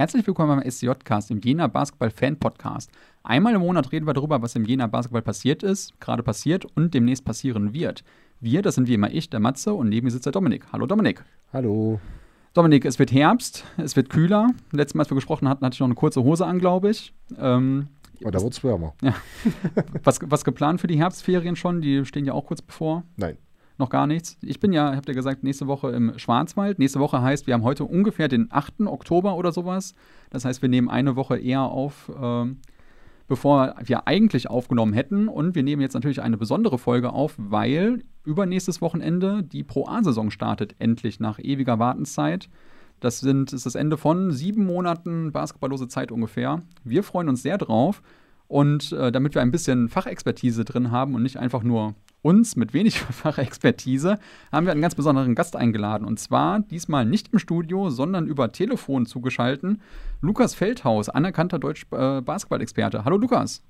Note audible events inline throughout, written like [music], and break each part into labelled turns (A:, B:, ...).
A: Herzlich willkommen beim SCJ-Cast, dem Jena Basketball-Fan-Podcast. Einmal im Monat reden wir darüber, was im Jena Basketball passiert ist, gerade passiert und demnächst passieren wird. Wir, das sind wie immer ich, der Matze, und neben mir sitzt der Dominik. Hallo Dominik.
B: Hallo.
A: Dominik, es wird Herbst, es wird kühler. Letztes Mal, als wir gesprochen hatten, hatte ich noch eine kurze Hose an, glaube ich. Ähm,
B: oh, da wird es wärmer.
A: Ja. [laughs] was, was geplant für die Herbstferien schon? Die stehen ja auch kurz bevor.
B: Nein
A: noch gar nichts. Ich bin ja, habt ihr gesagt, nächste Woche im Schwarzwald. Nächste Woche heißt, wir haben heute ungefähr den 8. Oktober oder sowas. Das heißt, wir nehmen eine Woche eher auf, äh, bevor wir eigentlich aufgenommen hätten. Und wir nehmen jetzt natürlich eine besondere Folge auf, weil übernächstes Wochenende die Pro A-Saison startet, endlich nach ewiger Wartenszeit. Das, sind, ist das Ende von sieben Monaten basketballlose Zeit ungefähr. Wir freuen uns sehr drauf. Und äh, damit wir ein bisschen Fachexpertise drin haben und nicht einfach nur uns mit wenig [laughs] Fachexpertise haben wir einen ganz besonderen Gast eingeladen. Und zwar diesmal nicht im Studio, sondern über Telefon zugeschalten. Lukas Feldhaus, anerkannter Deutsch-Basketball-Experte. Äh, Hallo Lukas.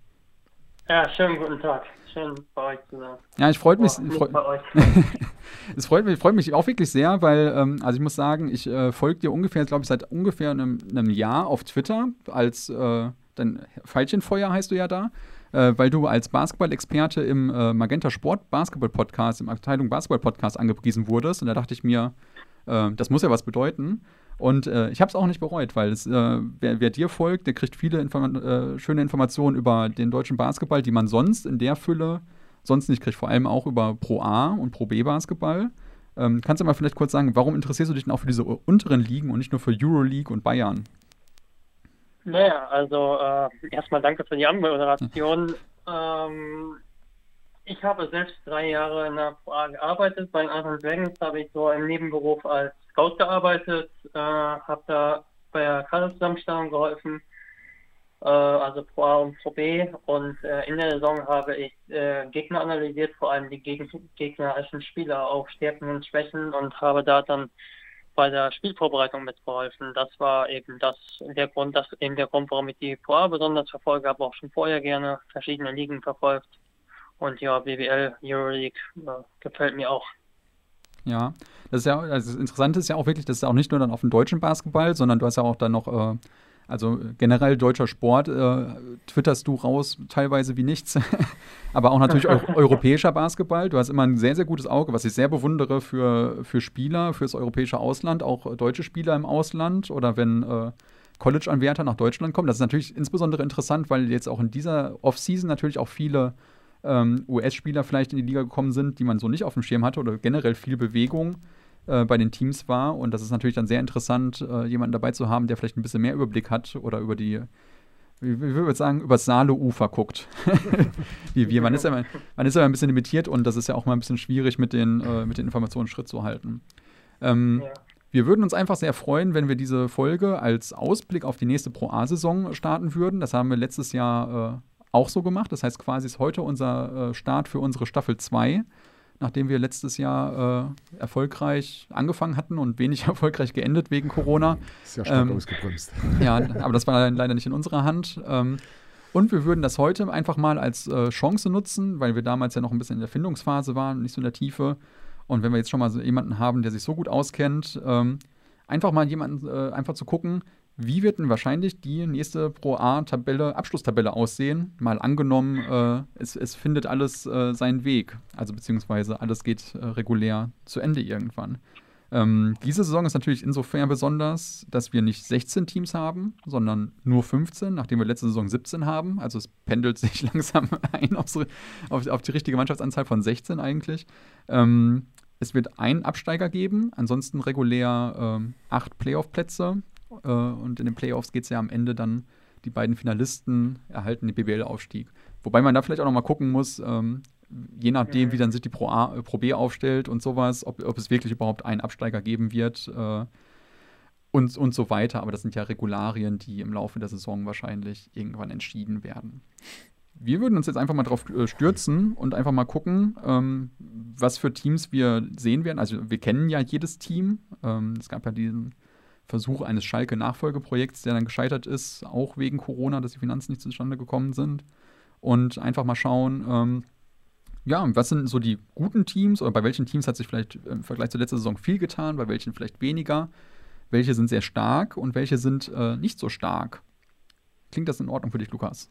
C: Ja, schönen guten Tag. Schön bei euch zu sein.
A: Ja, ich freut mich. Oh, freu [laughs] es freut mich, freut mich auch wirklich sehr, weil, ähm, also ich muss sagen, ich äh, folge dir ungefähr, glaube ich, seit ungefähr einem, einem, Jahr auf Twitter als äh, dein Pfeilchenfeuer heißt du ja da äh, weil du als Basketball-Experte im äh, Magenta Sport Basketball-Podcast, im Abteilung Basketball-Podcast angepriesen wurdest. Und da dachte ich mir, äh, das muss ja was bedeuten. Und äh, ich habe es auch nicht bereut, weil es, äh, wer, wer, dir folgt, der kriegt viele Inform äh, schöne Informationen über den deutschen Basketball, die man sonst in der Fülle sonst nicht kriegt. Vor allem auch über Pro A und Pro B Basketball. Ähm, kannst du mal vielleicht kurz sagen, warum interessierst du dich denn auch für diese unteren Ligen und nicht nur für Euroleague und Bayern?
C: Naja, also äh, erstmal danke für die Anmoderation. ähm, ich habe selbst drei Jahre in der ProA gearbeitet. Bei den Iron Dragons habe ich so im Nebenberuf als Scout gearbeitet, äh, habe da bei der Kaderzusammenstellung geholfen, äh, also Pro A und Pro B. Und äh, in der Saison habe ich äh, Gegner analysiert, vor allem die Geg gegnerischen Spieler auf Stärken und Schwächen und habe da dann bei der Spielvorbereitung mitgeholfen. Das war eben das der Grund, das eben der Grund, warum ich die ProA besonders verfolge, habe auch schon vorher gerne verschiedene Ligen verfolgt. Und ja, BWL, Euroleague äh, gefällt mir auch.
A: Ja, das ist ja, also das Interessante ist ja auch wirklich, das ist auch nicht nur dann auf dem deutschen Basketball, sondern du hast ja auch dann noch äh, also generell deutscher Sport äh, twitterst du raus teilweise wie nichts. [laughs] Aber auch natürlich [laughs] eu europäischer Basketball. Du hast immer ein sehr, sehr gutes Auge, was ich sehr bewundere für, für Spieler, fürs europäische Ausland, auch deutsche Spieler im Ausland oder wenn äh, College-Anwärter nach Deutschland kommen. Das ist natürlich insbesondere interessant, weil jetzt auch in dieser Offseason natürlich auch viele ähm, US-Spieler vielleicht in die Liga gekommen sind, die man so nicht auf dem Schirm hatte oder generell viel Bewegung äh, bei den Teams war. Und das ist natürlich dann sehr interessant, äh, jemanden dabei zu haben, der vielleicht ein bisschen mehr Überblick hat oder über die, wie, wie würde ich sagen, über das Saale-Ufer guckt. [laughs] wie wir. Man ist, ja, man ist ja ein bisschen limitiert und das ist ja auch mal ein bisschen schwierig, mit den, äh, mit den Informationen Schritt zu halten. Ähm, ja. Wir würden uns einfach sehr freuen, wenn wir diese Folge als Ausblick auf die nächste Pro A-Saison starten würden. Das haben wir letztes Jahr äh, auch so gemacht. Das heißt, quasi ist heute unser äh, Start für unsere Staffel 2 nachdem wir letztes Jahr äh, erfolgreich angefangen hatten und wenig [laughs] erfolgreich geendet wegen Corona.
B: Sehr stark ähm, ausgebremst. [laughs]
A: Ja, aber das war leider nicht in unserer Hand. Ähm, und wir würden das heute einfach mal als äh, Chance nutzen, weil wir damals ja noch ein bisschen in der Findungsphase waren, nicht so in der Tiefe. Und wenn wir jetzt schon mal so jemanden haben, der sich so gut auskennt, ähm, einfach mal jemanden, äh, einfach zu gucken, wie wird denn wahrscheinlich die nächste Pro A-Tabelle, Abschlusstabelle aussehen? Mal angenommen, äh, es, es, findet alles äh, seinen Weg. Also beziehungsweise alles geht äh, regulär zu Ende irgendwann. Ähm, diese Saison ist natürlich insofern besonders, dass wir nicht 16 Teams haben, sondern nur 15, nachdem wir letzte Saison 17 haben. Also es pendelt [laughs] sich langsam ein aufs, auf, auf, die richtige Mannschaftsanzahl von 16 eigentlich. Ähm, es wird einen Absteiger geben, ansonsten regulär ähm, acht Playoff-Plätze äh, und in den Playoffs geht es ja am Ende dann, die beiden Finalisten erhalten den BBL-Aufstieg. Wobei man da vielleicht auch noch mal gucken muss, ähm, je nachdem, wie dann sich die Pro, A, äh, Pro B aufstellt und sowas, ob, ob, es wirklich überhaupt einen Absteiger geben wird äh, und, und so weiter. Aber das sind ja Regularien, die im Laufe der Saison wahrscheinlich irgendwann entschieden werden. Wir würden uns jetzt einfach mal drauf äh, stürzen und einfach mal gucken, ähm, was für Teams wir sehen werden. Also wir kennen ja jedes Team. Ähm, es gab ja diesen Versuch eines Schalke-Nachfolgeprojekts, der dann gescheitert ist, auch wegen Corona, dass die Finanzen nicht zustande gekommen sind. Und einfach mal schauen, ähm, ja, was sind so die guten Teams oder bei welchen Teams hat sich vielleicht im Vergleich zur letzten Saison viel getan, bei welchen vielleicht weniger. welche sind sehr stark und welche sind äh, nicht so stark. Klingt das in Ordnung für dich, Lukas?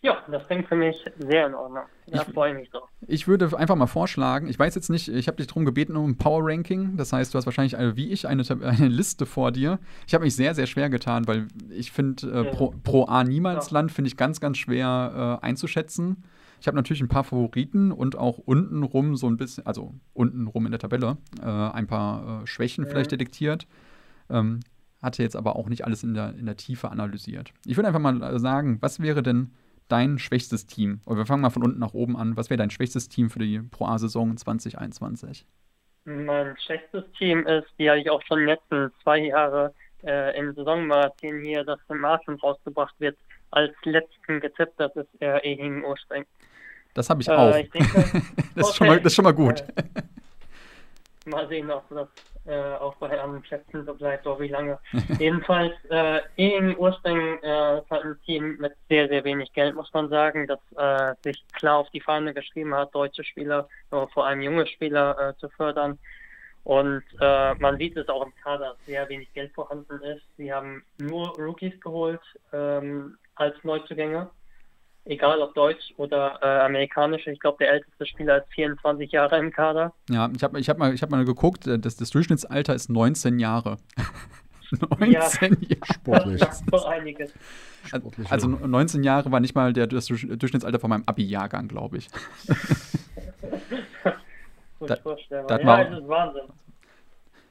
C: Ja, das klingt für mich sehr in Ordnung. Da freue ich mich so.
A: Ich würde einfach mal vorschlagen, ich weiß jetzt nicht, ich habe dich darum gebeten um ein Power Ranking. Das heißt, du hast wahrscheinlich eine, wie ich eine, [laughs] eine Liste vor dir. Ich habe mich sehr, sehr schwer getan, weil ich finde, äh, pro, pro, A Niemalsland finde ich ganz, ganz schwer äh, einzuschätzen. Ich habe natürlich ein paar Favoriten und auch unten rum so ein bisschen, also unten rum in der Tabelle, äh, ein paar äh, Schwächen mhm. vielleicht detektiert. Ähm, hatte jetzt aber auch nicht alles in der, in der Tiefe analysiert. Ich würde einfach mal äh, sagen, was wäre denn dein schwächstes Team? Oder wir fangen mal von unten nach oben an. Was wäre dein schwächstes Team für die Pro A-Saison 2021?
C: Mein schwächstes Team ist, die habe ich auch schon die letzten zwei Jahre äh, im Saisonmagazin hier, das in Martin rausgebracht wird, als letzten getippt. Das ist äh, Ehing Urstreng.
A: Das habe ich äh, auch. Ich denke, [laughs] das, ist schon mal, das ist schon mal gut.
C: mal sehen, ob das äh, auch bei anderen Plätzen so bleibt, oder wie lange. [laughs] Jedenfalls, äh, in Ursprung äh, ist halt ein Team mit sehr, sehr wenig Geld, muss man sagen, das äh, sich klar auf die Fahne geschrieben hat, deutsche Spieler, vor allem junge Spieler äh, zu fördern. Und äh, man sieht es auch im Kader, dass sehr wenig Geld vorhanden ist. Sie haben nur Rookies geholt ähm, als Neuzugänge egal ob deutsch oder äh, amerikanisch. Ich glaube, der älteste Spieler ist 24 Jahre im Kader.
A: Ja, ich habe ich hab mal, hab mal geguckt, äh, das, das Durchschnittsalter ist 19 Jahre. [laughs] 19 ja, Jahre.
B: Sportlich.
C: Das sagt einiges.
A: Also 19 Jahre war nicht mal der, das Durchschnittsalter von meinem Abi-Jahrgang, glaube ich. [laughs]
C: da, da ja, das ist Wahnsinn.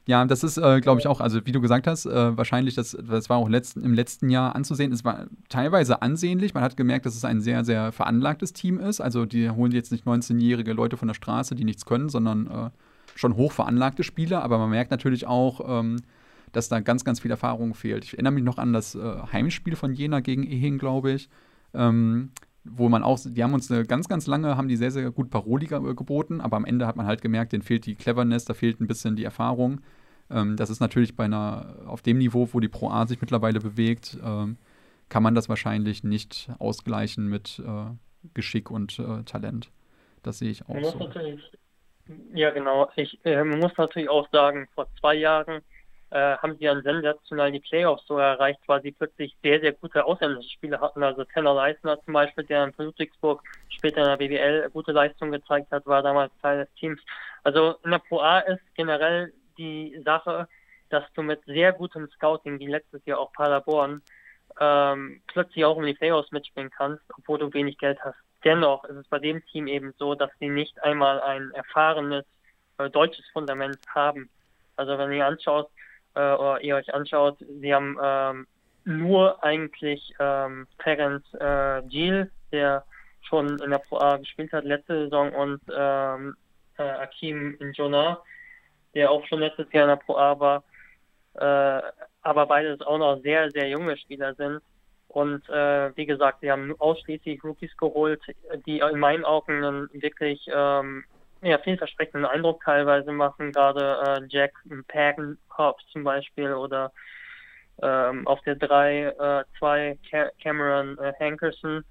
A: Ja, das ist, äh, glaube ich, auch, also wie du gesagt hast, äh, wahrscheinlich, das, das war auch letzten, im letzten Jahr anzusehen. Es war teilweise ansehnlich. Man hat gemerkt, dass es ein sehr, sehr veranlagtes Team ist. Also die holen jetzt nicht 19-jährige Leute von der Straße, die nichts können, sondern äh, schon hoch veranlagte Spieler. Aber man merkt natürlich auch, ähm, dass da ganz, ganz viel Erfahrung fehlt. Ich erinnere mich noch an das äh, Heimspiel von Jena gegen Ehing, glaube ich. Ähm, wo man auch, die haben uns eine ganz, ganz lange, haben die sehr, sehr gut Paroli geboten, aber am Ende hat man halt gemerkt, denen fehlt die Cleverness, da fehlt ein bisschen die Erfahrung. Ähm, das ist natürlich bei einer, auf dem Niveau, wo die Pro A sich mittlerweile bewegt, ähm, kann man das wahrscheinlich nicht ausgleichen mit äh, Geschick und äh, Talent. Das sehe ich auch so.
C: Ja, genau. Ich äh, man muss natürlich auch sagen, vor zwei Jahren äh, haben sie dann sensationell die Playoffs so erreicht, weil sie plötzlich sehr, sehr gute ausländische Spiele hatten. Also Tanner Leisner zum Beispiel, der in Ludwigsburg später in der BBL gute Leistung gezeigt hat, war damals Teil des Teams. Also in der Pro A ist generell die Sache, dass du mit sehr gutem Scouting, wie letztes Jahr auch Paderborn, ähm, plötzlich auch um die Playoffs mitspielen kannst, obwohl du wenig Geld hast. Dennoch ist es bei dem Team eben so, dass sie nicht einmal ein erfahrenes äh, deutsches Fundament haben. Also wenn ihr anschaut äh, oder ihr euch anschaut, sie haben ähm, nur eigentlich ähm, Terence äh, Giel, der schon in der Pro A gespielt hat letzte Saison und ähm, äh, Akim Njona, der auch schon letztes Jahr in der Pro A war, äh, aber beides auch noch sehr, sehr junge Spieler sind. Und äh, wie gesagt, sie haben ausschließlich Rookies geholt, die in meinen Augen einen wirklich ähm, ja, vielversprechenden Eindruck teilweise machen, gerade äh, Jack Pagenhoff zum Beispiel oder ähm, auf der 3 2 äh, Cameron äh, Hankerson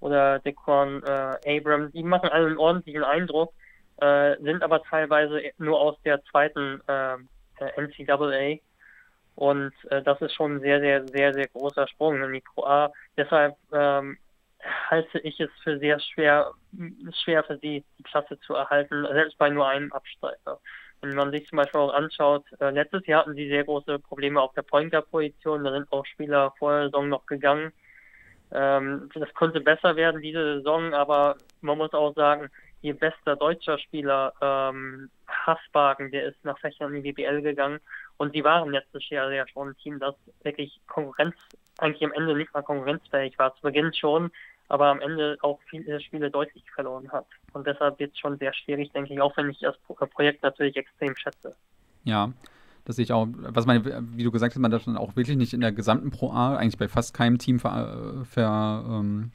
C: oder Dequan äh, Abram, die machen einen ordentlichen Eindruck äh, sind aber teilweise nur aus der zweiten äh, NCAA. Und äh, das ist schon ein sehr, sehr, sehr, sehr großer Sprung in die Pro A. Deshalb ähm, halte ich es für sehr schwer, schwer für sie, die Klasse zu erhalten, selbst bei nur einem Abstreiter. Wenn man sich zum Beispiel auch anschaut, äh, letztes Jahr hatten sie sehr große Probleme auf der Pointer-Position, da sind auch Spieler vor der Saison noch gegangen. Ähm, das konnte besser werden diese Saison, aber man muss auch sagen, ihr bester deutscher Spieler, ähm, Hassbagen, der ist nach Fächern in die BBL gegangen. Und sie waren letztes Jahr ja schon ein Team, das wirklich Konkurrenz, eigentlich am Ende nicht mal konkurrenzfähig war. Zu Beginn schon, aber am Ende auch viele Spiele deutlich verloren hat. Und deshalb wird es schon sehr schwierig, denke ich, auch wenn ich das Projekt natürlich extrem schätze.
A: Ja, das sehe ich auch. Was man, wie du gesagt hast, man das dann auch wirklich nicht in der gesamten Pro A, eigentlich bei fast keinem Team ver, ver ähm,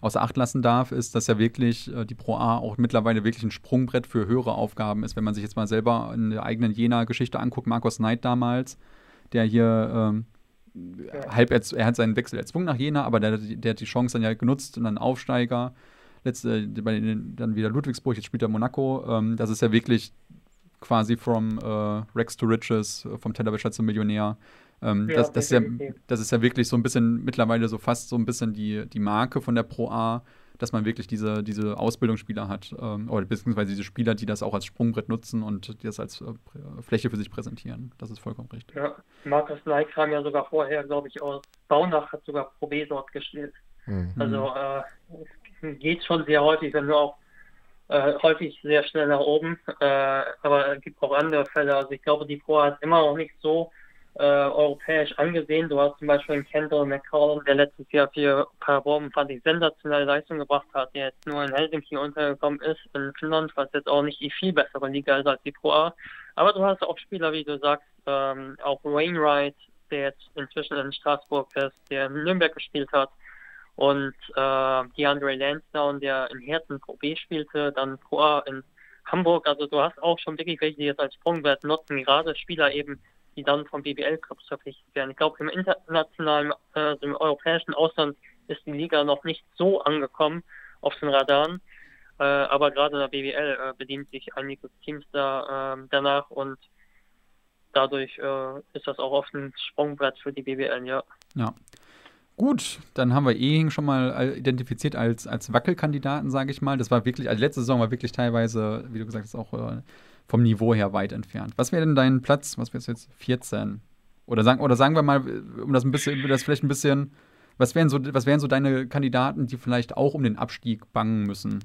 A: außer Acht lassen darf, ist, dass ja wirklich äh, die Pro A auch mittlerweile wirklich ein Sprungbrett für höhere Aufgaben ist. Wenn man sich jetzt mal selber in der eigenen Jena-Geschichte anguckt, Markus Knight damals, der hier ähm, ja. halb, er hat seinen Wechsel erzwungen nach Jena, aber der, der hat die Chance dann ja genutzt und dann Aufsteiger. Letzte, bei den, dann wieder Ludwigsburg, jetzt spielt er Monaco. Ähm, das ist ja wirklich quasi from äh, Rex to Riches, vom Tellerwäscher zum Millionär. Ähm, ja, das, das, ist ja, das ist ja wirklich so ein bisschen mittlerweile so fast so ein bisschen die, die Marke von der Pro A, dass man wirklich diese, diese Ausbildungsspieler hat, ähm, oder beziehungsweise diese Spieler, die das auch als Sprungbrett nutzen und die das als äh, Fläche für sich präsentieren. Das ist vollkommen richtig.
C: Ja, Markus Nike kam ja sogar vorher, glaube ich, aus Baunach, hat sogar Pro B dort gespielt. Mhm. Also äh, geht schon sehr häufig, wenn du auch äh, häufig sehr schnell nach oben. Äh, aber es gibt auch andere Fälle. Also ich glaube, die Pro hat immer noch nicht so äh, europäisch angesehen. Du hast zum Beispiel einen Kendall McCallum, der letztes Jahr für Paderborn fand ich sensationelle Leistung gebracht hat, der jetzt nur in Helsinki untergekommen ist, in Finnland, was jetzt auch nicht die viel bessere Liga ist als die Pro A. Aber du hast auch Spieler, wie du sagst, ähm, auch Wainwright, der jetzt inzwischen in Straßburg ist, der in Nürnberg gespielt hat, und äh, DeAndre Lansdowne, der in Herzen Pro B spielte, dann Pro A in Hamburg. Also du hast auch schon wirklich welche, die jetzt als Sprungwert nutzen, gerade Spieler eben, die dann vom BBL-Clubs verpflichtet werden. Ich glaube, im internationalen, äh, also im europäischen Ausland ist die Liga noch nicht so angekommen auf den Radaren. Äh, aber gerade der BBL äh, bedient sich einige Teams da äh, danach und dadurch äh, ist das auch oft ein Sprungbrett für die BBL, ja.
A: Ja. Gut, dann haben wir Ehing schon mal identifiziert als, als Wackelkandidaten, sage ich mal. Das war wirklich, also letzte Saison war wirklich teilweise, wie du gesagt hast, auch äh, vom Niveau her weit entfernt. Was wäre denn dein Platz? Was wäre jetzt 14? Oder sagen, oder sagen wir mal, um das ein bisschen, das vielleicht ein bisschen, was wären so, was wären so deine Kandidaten, die vielleicht auch um den Abstieg bangen müssen?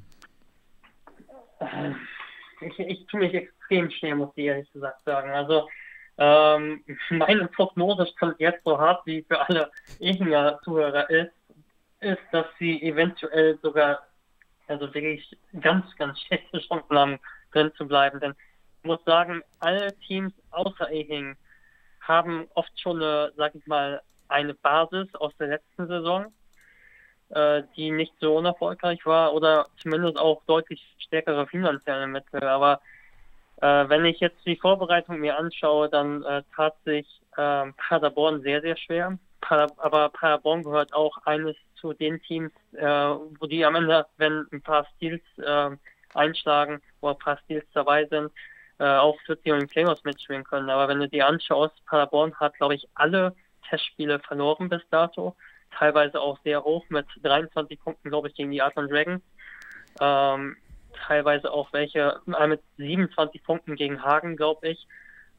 C: Ich, ich tue mich extrem schwer, muss ich ehrlich gesagt sagen. Also ähm, [laughs] meine Prognose stand jetzt so hart wie für alle Ehinger Zuhörer ist, ist, dass sie eventuell sogar, also wirklich ganz, ganz schlechte Chancen haben, drin zu bleiben. Denn muss sagen, alle Teams außer Ehing haben oft schon eine, sag ich mal, eine Basis aus der letzten Saison, äh, die nicht so unerfolgreich war oder zumindest auch deutlich stärkere finanzielle Mittel. Aber äh, wenn ich jetzt die Vorbereitung mir anschaue, dann äh, tat sich äh, Paderborn sehr, sehr schwer. Pader aber Paderborn gehört auch eines zu den Teams, äh, wo die am Ende, wenn ein paar Steals äh, einschlagen, wo ein paar Steals dabei sind, äh, auch für die und Playoffs mitspielen können. Aber wenn du dir anschaust, Paderborn hat, glaube ich, alle Testspiele verloren bis dato. Teilweise auch sehr hoch mit 23 Punkten, glaube ich, gegen die Adler Dragons. Ähm, teilweise auch welche äh, mit 27 Punkten gegen Hagen, glaube ich.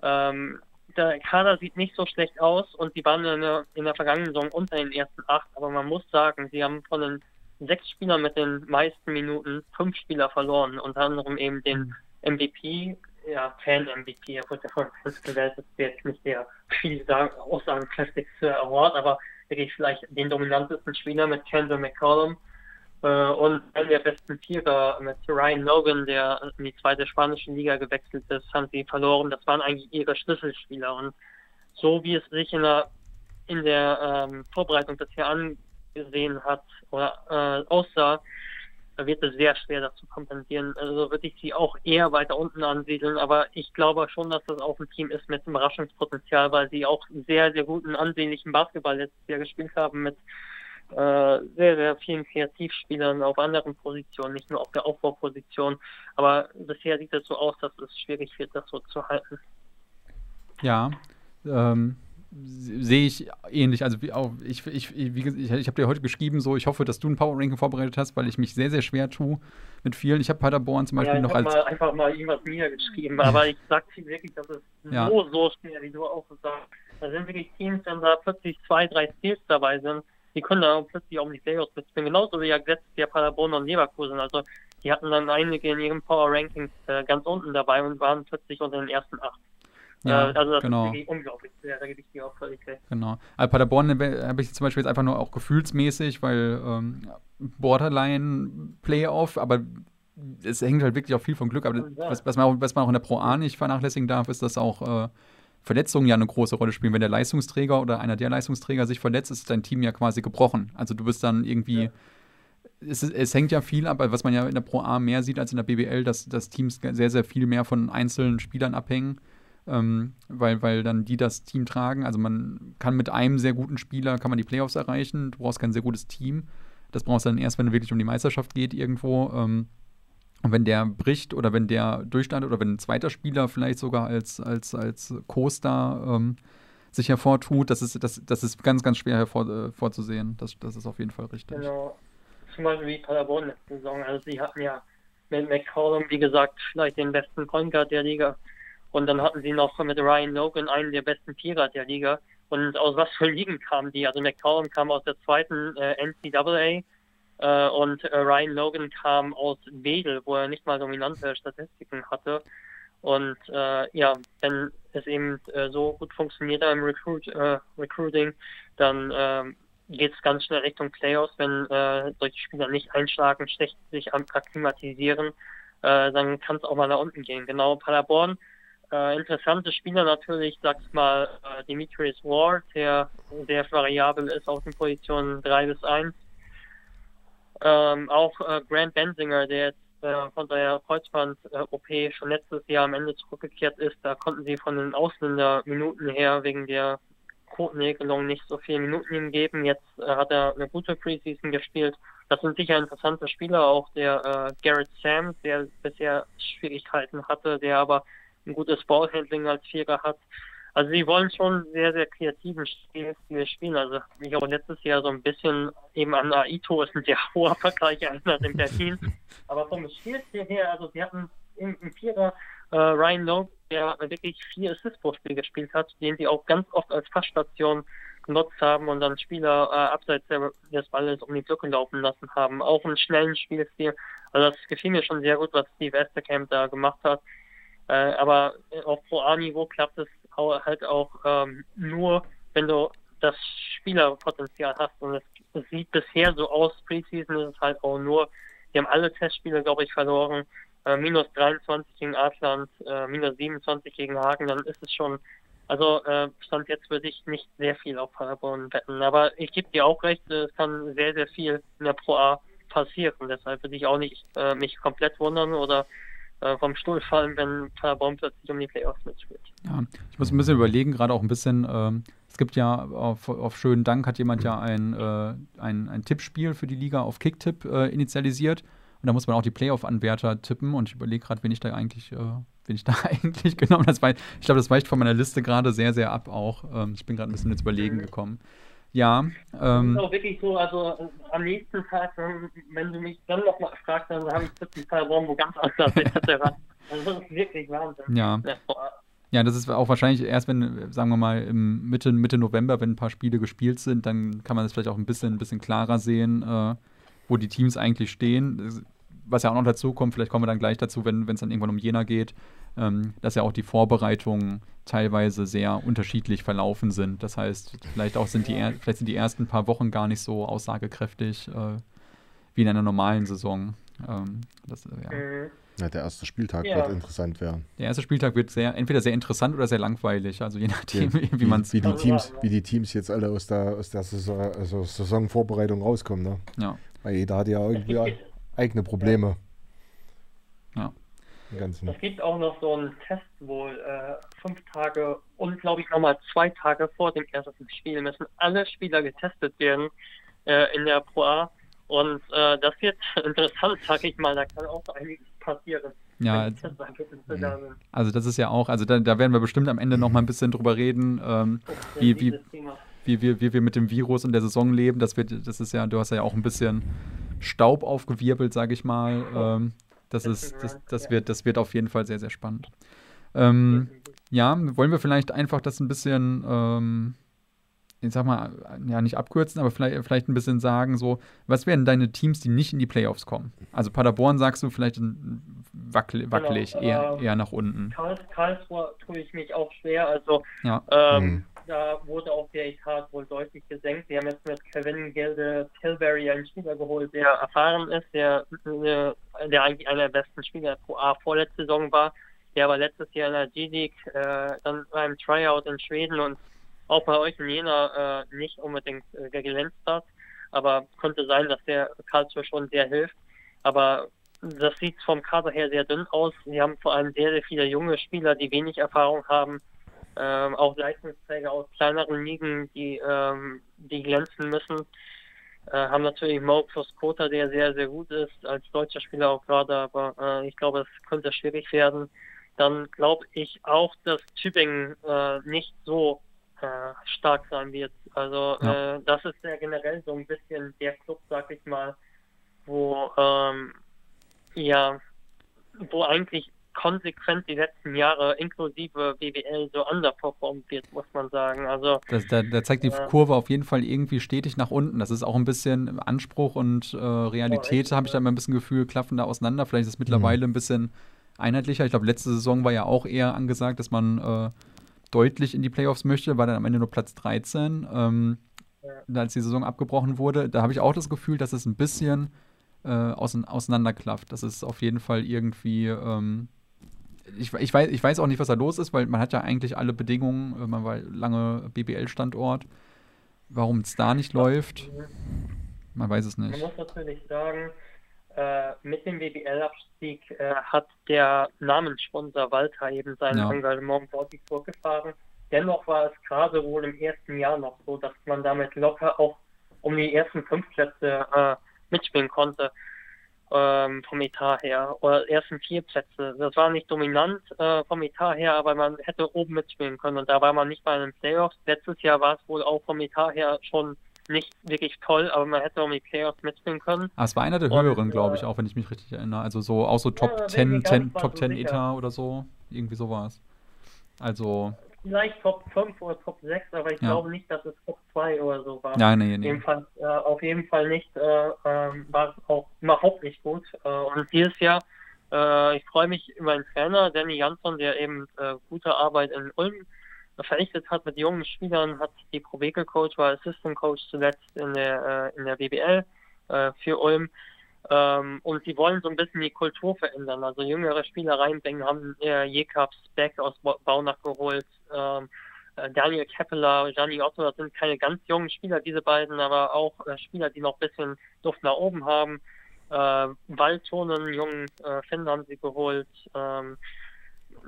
C: Ähm, der Kader sieht nicht so schlecht aus und die waren in der, in der vergangenen Saison unter den ersten acht, aber man muss sagen, sie haben von den sechs Spielern mit den meisten Minuten fünf Spieler verloren, unter anderem eben den MVP, ja, Fan-MVP, er wurde von fünf gewählt, das ist jetzt nicht der viel sagen, aussagenkräftigste Award, aber wirklich vielleicht den dominantesten Spieler mit Kendall McCollum, äh, und einen der besten Vierer mit Ryan Logan, der in die zweite spanische Liga gewechselt ist, haben sie verloren. Das waren eigentlich ihre Schlüsselspieler. Und so wie es sich in der, in der ähm, Vorbereitung bisher angesehen hat oder äh, aussah, wird es sehr schwer, das zu kompensieren. Also würde ich sie auch eher weiter unten ansiedeln. Aber ich glaube schon, dass das auch ein Team ist mit Überraschungspotenzial, weil sie auch sehr, sehr guten, ansehnlichen Basketball letztes Jahr gespielt haben mit äh, sehr, sehr vielen Kreativspielern auf anderen Positionen, nicht nur auf der Aufbauposition. Aber bisher sieht es so aus, dass es schwierig wird, das so zu halten.
A: Ja, ähm, sehe ich ähnlich. Also wie auch, ich, ich, wie, ich, ich habe dir heute geschrieben, so ich hoffe, dass du ein Power Ranking vorbereitet hast, weil ich mich sehr, sehr schwer tue mit vielen. Ich habe Paderborn zum Beispiel ja,
C: ich
A: noch als.
C: Mal, einfach mal irgendwas niedergeschrieben, aber [laughs] ich sage dir wirklich, dass es ja. so, so schwer, wie du auch sagst. Da sind wirklich Teams, wenn da plötzlich zwei, drei Skills dabei sind, die können dann plötzlich auch die Playoffs mitspielen. Genauso wie ja letztes Jahr Paderborn und Leverkusen. Also die hatten dann einige in ihrem Power Rankings äh, ganz unten dabei und waren plötzlich unter den ersten acht.
A: Ja, also das genau. ist
C: unglaublich. Dir auch völlig recht.
A: Genau. Also Paderborn habe ich zum Beispiel jetzt einfach nur auch gefühlsmäßig, weil ähm, Borderline Playoff, aber es hängt halt wirklich auch viel vom Glück. Aber ja. was, was, man auch, was man auch in der Pro A nicht vernachlässigen darf, ist, dass auch äh, Verletzungen ja eine große Rolle spielen. Wenn der Leistungsträger oder einer der Leistungsträger sich verletzt, ist dein Team ja quasi gebrochen. Also du bist dann irgendwie. Ja. Es, es, hängt ja viel ab, was man ja in der Pro A mehr sieht als in der BBL, dass, dass Teams sehr, sehr viel mehr von einzelnen Spielern abhängen, ähm, weil, weil dann die das Team tragen. Also man kann mit einem sehr guten Spieler kann man die Playoffs erreichen. Du brauchst kein sehr gutes Team. Das brauchst du dann erst, wenn es wirklich um die Meisterschaft geht irgendwo. Ähm, Und wenn der bricht oder wenn der durchstartet oder wenn ein zweiter Spieler vielleicht sogar als, als, als Co-Star ähm, sich hervortut, das ist, das, das ist ganz, ganz schwer hervorzusehen. Äh, das, das ist auf jeden Fall richtig.
C: Genau. Zum Beispiel wie Paderborn letzte Saison. Also sie hatten ja mit McCollum, wie gesagt, vielleicht den besten Point der Liga. Und dann hatten sie noch mit Ryan Logan einen der besten Vierer der Liga. Und aus was für Ligen kamen die? Also McCollum kam aus der zweiten äh, NCAA äh, und äh, Ryan Logan kam aus Wedel, wo er nicht mal dominante Statistiken hatte. Und äh, ja, wenn es eben äh, so gut funktioniert im Recruit, äh, Recruiting, dann geht es ganz schnell Richtung Playoffs, wenn solche Spieler nicht einschlagen, schlecht sich akklimatisieren, dann kann es auch mal nach unten gehen. Genau, Paderborn, äh, interessante Spieler natürlich, sag's mal, äh, Demetrius Ward, der sehr variabel ist auf den Positionen 3 bis 1. Ähm, auch äh, Grant Bensinger, der jetzt äh, von der Kreuzband-OP schon letztes Jahr am Ende zurückgekehrt ist, da konnten sie von den Ausländerminuten her wegen der Quotenregelung nicht so viele Minuten ihm geben. Jetzt äh, hat er eine gute Preseason gespielt. Das sind sicher interessante Spieler, auch der äh, Garrett Sam, der bisher Schwierigkeiten hatte, der aber ein gutes Ballhandling als Vierer hat. Also sie wollen schon sehr, sehr kreativen Spielstil spielen. Also ich habe letztes Jahr so ein bisschen eben an Aito ist ein sehr hoher Vergleich erinnert in Berlin. [laughs] Aber vom Spielstil her, also sie hatten im, im Vierer äh, Ryan Lowe, der wirklich vier Assists pro Spiel gespielt hat, den sie auch ganz oft als Fassstation genutzt haben und dann Spieler äh, abseits des Balles um die Glocke laufen lassen haben. Auch einen schnellen Spielstil. Also das gefiel mir schon sehr gut, was Steve Esterkamp da gemacht hat. Äh, aber auf Pro A-Niveau klappt es halt auch ähm, nur, wenn du das Spielerpotenzial hast. Und es, sieht bisher so aus, Preseason ist es halt auch nur, die haben alle Testspiele, glaube ich, verloren. Äh, minus 23 gegen Adland, äh, minus 27 gegen Hagen, dann ist es schon, also äh, stand jetzt würde ich nicht sehr viel auf Paderborn wetten. Aber ich gebe dir auch recht, es kann sehr, sehr viel in der Pro A passieren. Deshalb würde ich auch nicht äh, mich komplett wundern oder vom Stuhl fallen, wenn Paderborn plötzlich um die Playoffs mitspielt.
A: Ja, ich muss ein bisschen überlegen, gerade auch ein bisschen, ähm, es gibt ja auf, auf schönen Dank hat jemand ja ein, äh, ein, ein Tippspiel für die Liga auf Kicktipp äh, initialisiert. Und da muss man auch die Playoff-Anwärter tippen und ich überlege gerade, wen ich da eigentlich, äh, wen ich da [laughs] eigentlich genommen habe. Ich glaube, das weicht von meiner Liste gerade sehr, sehr ab auch. Ähm, ich bin gerade ein bisschen ins Überlegen mhm. gekommen. Ja. Ähm,
C: das ist auch wirklich so, also am nächsten Tag, wenn du mich dann nochmal fragst, dann habe ich plötzlich Paderborn wo ganz anders [laughs] Also das ist wirklich Wahnsinn.
A: Ja. Ja, das ist auch wahrscheinlich erst, wenn, sagen wir mal, im Mitte, Mitte November, wenn ein paar Spiele gespielt sind, dann kann man das vielleicht auch ein bisschen, ein bisschen klarer sehen, äh, wo die Teams eigentlich stehen. Was ja auch noch dazu kommt, vielleicht kommen wir dann gleich dazu, wenn es dann irgendwann um Jena geht, ähm, dass ja auch die Vorbereitungen teilweise sehr unterschiedlich verlaufen sind. Das heißt, vielleicht auch sind die, vielleicht sind die ersten paar Wochen gar nicht so aussagekräftig äh, wie in einer normalen Saison. Ähm, das, äh, ja.
B: Mhm. Ja, der erste Spieltag ja. wird interessant werden.
A: Der erste Spieltag wird sehr, entweder sehr interessant oder sehr langweilig, also je nachdem, [laughs]
B: wie, wie, man es wie, die Teams, wie die Teams jetzt alle aus der, aus der Saison, also Saisonvorbereitung rauskommen. Ne?
A: Ja.
B: Weil jeder hat ja irgendwie eigene Probleme.
A: Ja.
C: Es gibt auch noch so einen Test wohl, äh, fünf Tage und glaube ich nochmal zwei Tage vor dem ersten Spiel müssen alle Spieler getestet werden äh, in der Pro A. Und äh, das wird [laughs] interessant, sag ich mal, da kann auch einiges passieren.
A: Ja, also das ist ja auch, also da, da werden wir bestimmt am Ende noch mal ein bisschen drüber reden, ähm, wie, wie, wie, wie, wie wir mit dem Virus in der Saison leben. Das wird, das ist ja, du hast ja auch ein bisschen Staub aufgewirbelt, sage ich mal. Ähm, das, ist, das, das, wird, das wird auf jeden Fall sehr, sehr spannend. Ähm, ja, wollen wir vielleicht einfach das ein bisschen, ähm, ich sag mal, ja, nicht abkürzen, aber vielleicht, vielleicht ein bisschen sagen, so, was wären deine Teams, die nicht in die Playoffs kommen? Also Paderborn sagst du vielleicht wackel, wackelig, genau, eher, äh, eher nach unten.
C: Karls, Karlsruhe tue ich mich auch schwer, also
A: ja.
C: ähm, mhm. Da wurde auch der Etat wohl deutlich gesenkt. Sie haben jetzt mit Kevin Gilde Tilbury einen Spieler geholt, der erfahren ist, der, der eigentlich einer der besten Spieler pro A vorletzte Saison war, der aber letztes Jahr in der G-League äh, dann beim Tryout in Schweden und auch bei euch in Jena äh, nicht unbedingt äh, geglänzt hat. Aber könnte sein, dass der Karlsruhe schon sehr hilft. Aber das sieht vom Kader her sehr dünn aus. Sie haben vor allem sehr, sehr viele junge Spieler, die wenig Erfahrung haben. Ähm, auch Leistungsträger aus kleineren Ligen, die, ähm, die glänzen müssen. Äh, haben natürlich Mo Kota, der sehr, sehr gut ist, als deutscher Spieler auch gerade, aber äh, ich glaube, es könnte schwierig werden. Dann glaube ich auch, dass Tübingen äh, nicht so äh, stark sein wird. Also ja. Äh, das ist ja generell so ein bisschen der Club, sag ich mal, wo ähm, ja, wo eigentlich konsequent die letzten Jahre inklusive BWL so underperformt wird, muss man sagen. Also
A: das, da, da, zeigt die äh, Kurve auf jeden Fall irgendwie stetig nach unten. Das ist auch ein bisschen Anspruch und äh, Realität, habe ich da immer ein bisschen Gefühl, klaffen da auseinander. Vielleicht ist es mittlerweile mhm. ein bisschen einheitlicher. Ich glaube, letzte Saison war ja auch eher angesagt, dass man äh, deutlich in die Playoffs möchte, war dann am Ende nur Platz 13, ähm, ja. als die Saison abgebrochen wurde. Da habe ich auch das Gefühl, dass es ein bisschen äh, auseinanderklafft. Das ist auf jeden Fall irgendwie ähm, ich, ich, weiß, ich weiß auch nicht, was da los ist, weil man hat ja eigentlich alle Bedingungen, man war lange BBL-Standort. Warum es da nicht läuft, man weiß es nicht.
C: Man muss natürlich sagen, äh, mit dem BBL-Abstieg äh, hat der Namenssponsor Walter eben sein ja. Engagement deutlich vorgefahren. Dennoch war es gerade wohl im ersten Jahr noch so, dass man damit locker auch um die ersten fünf Plätze äh, mitspielen konnte ähm, vom Etat her, oder ersten vier Plätze. Das war nicht dominant äh, vom Etat her, aber man hätte oben mitspielen können und da war man nicht bei den Playoffs. Letztes Jahr war es wohl auch vom Etat her schon nicht wirklich toll, aber man hätte um die Playoffs mitspielen können.
A: Ah, es war einer der und, höheren, glaube ich, äh, auch wenn ich mich richtig erinnere. Also so auch so Top ja, 10, 10 Top 10 Etat oder so. Irgendwie so war es. Also
C: vielleicht Top 5 oder Top 6, aber ich ja. glaube nicht, dass es Top 2 oder so war.
A: Nee, nee.
C: Jedenfalls, äh, auf jeden Fall nicht, äh, äh, war es auch überhaupt nicht gut. Äh, und dieses Jahr, äh, ich freue mich über einen Trainer, Danny Jansson, der eben äh, gute Arbeit in Ulm verrichtet hat mit jungen Spielern, hat die Pro Coach, war Assistant Coach zuletzt in der, in der BBL für Ulm ähm, und sie wollen so ein bisschen die Kultur verändern, also jüngere Spieler reinbringen, haben äh, Jekaps Beck aus Baunach geholt, ähm, äh, Daniel Keppeler, Gianni Otto, das sind keine ganz jungen Spieler, diese beiden, aber auch äh, Spieler, die noch ein bisschen Luft nach oben haben. Äh, Waldtonen, jungen äh, Finn haben sie geholt. Ähm,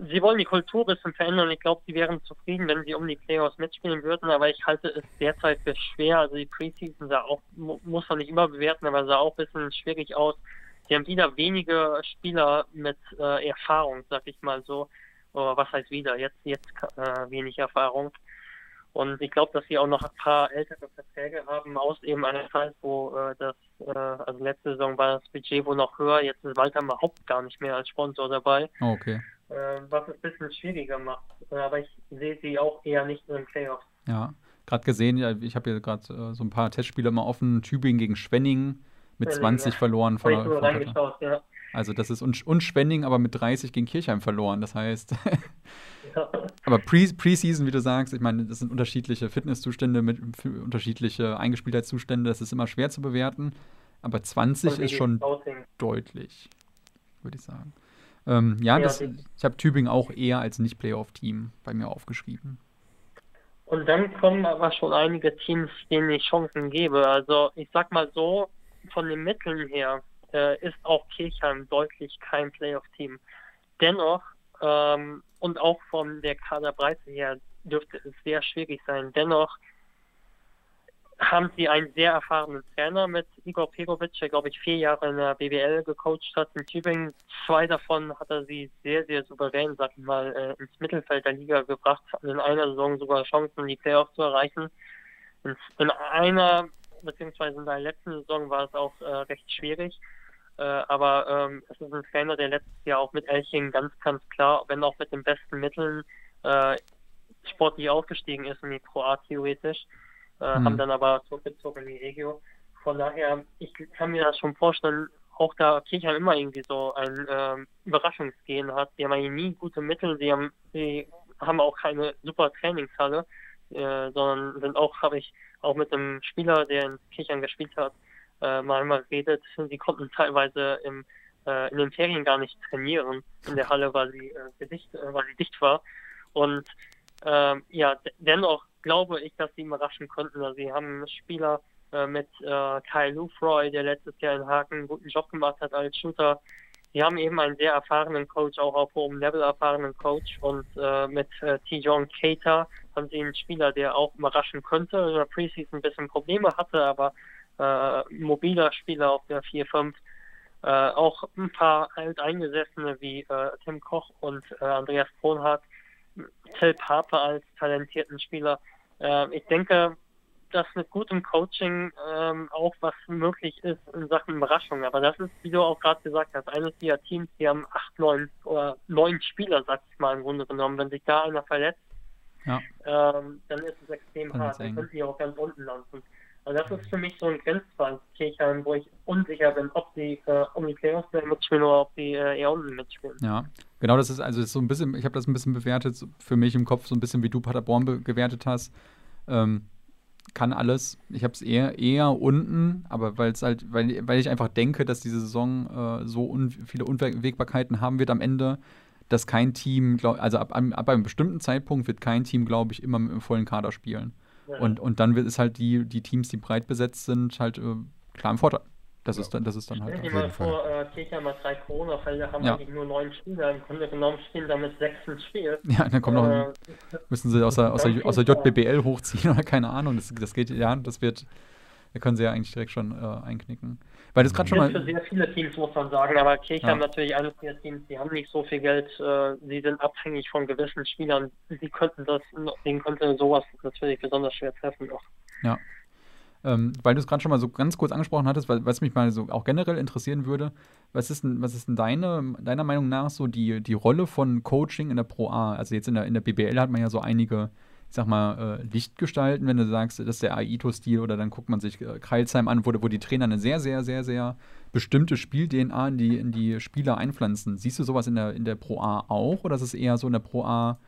C: sie wollen die Kultur ein bisschen verändern. Ich glaube, sie wären zufrieden, wenn sie um die Playoffs mitspielen würden, aber ich halte es derzeit für schwer. Also die Preseason sah auch, muss man nicht immer bewerten, aber sah auch ein bisschen schwierig aus. Sie haben wieder wenige Spieler mit äh, Erfahrung, sag ich mal so. Oder was heißt wieder? Jetzt, jetzt äh, wenig Erfahrung. Und ich glaube, dass sie auch noch ein paar ältere Verträge haben, aus eben einer Zeit, wo äh, das, äh, also letzte Saison war das Budget wohl noch höher, jetzt ist Walter überhaupt gar nicht mehr als Sponsor dabei.
A: Oh, okay
C: äh, was es ein bisschen schwieriger macht. Aber ich sehe sie auch eher nicht in den Playoffs.
A: Ja, gerade gesehen, ich habe hier gerade äh, so ein paar Testspiele mal offen. Tübingen gegen Schwenning mit 20 ja. verloren. Von,
C: von reingeschaut, ja.
A: Also das ist und, und Schwenning aber mit 30 gegen Kirchheim verloren. Das heißt, [laughs] ja. aber Pre Preseason, wie du sagst, ich meine, das sind unterschiedliche Fitnesszustände mit unterschiedliche Eingespieltheitszustände. Das ist immer schwer zu bewerten. Aber 20 ist schon deutlich, würde ich sagen. Ähm, ja, das, ich habe Tübingen auch eher als Nicht-Playoff-Team bei mir aufgeschrieben.
C: Und dann kommen aber schon einige Teams, denen ich Chancen gebe. Also ich sag mal so, von den Mitteln her äh, ist auch Kirchheim deutlich kein Playoff-Team. Dennoch, ähm, und auch von der Kaderbreite her, dürfte es sehr schwierig sein. Dennoch haben sie einen sehr erfahrenen Trainer mit Igor Pegovic, der, glaube ich, vier Jahre in der BWL gecoacht hat in Tübingen. Zwei davon hat er sie sehr, sehr souverän, sag ich mal, äh, ins Mittelfeld der Liga gebracht, in einer Saison sogar Chancen, die Playoffs zu erreichen. in einer, beziehungsweise in der letzten Saison war es auch äh, recht schwierig. Äh, aber ähm, es ist ein Trainer, der letztes Jahr auch mit Elching ganz, ganz klar, wenn auch mit den besten Mitteln, äh, sportlich aufgestiegen ist in die Pro A theoretisch äh, mhm. haben dann aber zurückgezogen in die Regio. Von daher, ich kann mir das schon vorstellen, auch da Kirchheim immer irgendwie so ein ähm, Überraschungsgehen hat. Die haben eigentlich nie gute Mittel, sie haben, sie haben auch keine super Trainingshalle, äh, sondern sind auch, habe ich auch mit einem Spieler, der in Kirchheim gespielt hat, äh, mal einmal geredet. Sie konnten teilweise im, äh, in den Ferien gar nicht trainieren in der Halle, weil sie, äh, dicht, äh, weil sie dicht war. Und ähm, ja, dennoch glaube ich, dass sie überraschen konnten. Also sie haben Spieler äh, mit äh, Kyle Lufroy, der letztes Jahr in Haken einen guten Job gemacht hat als Shooter. Sie haben eben einen sehr erfahrenen Coach, auch auf hohem Level erfahrenen Coach. Und äh, mit äh, T-John Cater haben sie einen Spieler, der auch überraschen könnte. In der Preseason ein bisschen Probleme hatte, aber äh, mobiler Spieler auf der 4-5. Äh, auch ein paar alteingesessene wie äh, Tim Koch und äh, Andreas Kronhardt, Till Pape als talentierten Spieler. Äh, ich denke, dass mit gutem Coaching ähm, auch was möglich ist in Sachen Überraschung. Aber das ist, wie du auch gerade gesagt hast, eines dieser Teams, die haben acht, neun oder neun Spieler, sag ich mal, im Grunde genommen. Wenn sich da einer verletzt, ja. ähm, dann ist es extrem dann hart. Dann können sie auch ganz unten landen. Also das ist für mich so ein Grenzfall, Kirchheim, wo ich unsicher bin, ob sie äh, um die Playoffs mitspielen oder ob sie äh, eher unten mitspielen.
A: Ja, genau, das ist also ist so ein bisschen, ich habe das ein bisschen bewertet, für mich im Kopf, so ein bisschen wie du Paderborn gewertet hast. Ähm, kann alles. Ich habe es eher, eher unten, aber weil es halt, weil, weil ich einfach denke, dass diese Saison äh, so un viele Unwägbarkeiten haben wird am Ende, dass kein Team, glaub, also ab, ab, einem bestimmten Zeitpunkt wird kein Team, glaube ich, immer mit einem vollen Kader spielen. Ja. Und, und dann wird es halt die, die Teams, die breit besetzt sind, halt äh, klar im Vorteil. Das, ja. ist dann, das ist dann halt.
C: Stell dir mal vor, äh, Kirchheim hat drei Corona-Fälle, haben ja. eigentlich nur neun Spieler. Im Grunde genommen stehen damit sechs ins Spiel. [laughs]
A: Ja, dann kommt noch, äh, müssen sie aus der, aus der, aus der JBBL hochziehen [laughs] oder keine Ahnung. Das, das geht, ja, das wird, da können sie ja eigentlich direkt schon äh, einknicken. Weil das gerade schon mal.
C: für sehr viele Teams, muss man sagen, aber Kirchheim ja. natürlich eines der Teams, die haben nicht so viel Geld, äh, sie sind abhängig von gewissen Spielern. Sie könnten das, denen könnte sowas natürlich besonders schwer treffen noch.
A: Ja. Ähm, weil du es gerade schon mal so ganz kurz angesprochen hattest, weil, was mich mal so auch generell interessieren würde, was ist denn, was ist denn deine, deiner Meinung nach so die, die Rolle von Coaching in der Pro A? Also jetzt in der, in der BBL hat man ja so einige, ich sag mal, äh, Lichtgestalten, wenn du sagst, das ist der Aito-Stil oder dann guckt man sich äh, Kreilsheim an, wo, wo die Trainer eine sehr, sehr, sehr, sehr bestimmte Spiel-DNA in die, in die Spieler einpflanzen. Siehst du sowas in der, in der Pro A auch oder ist es eher so in der Pro A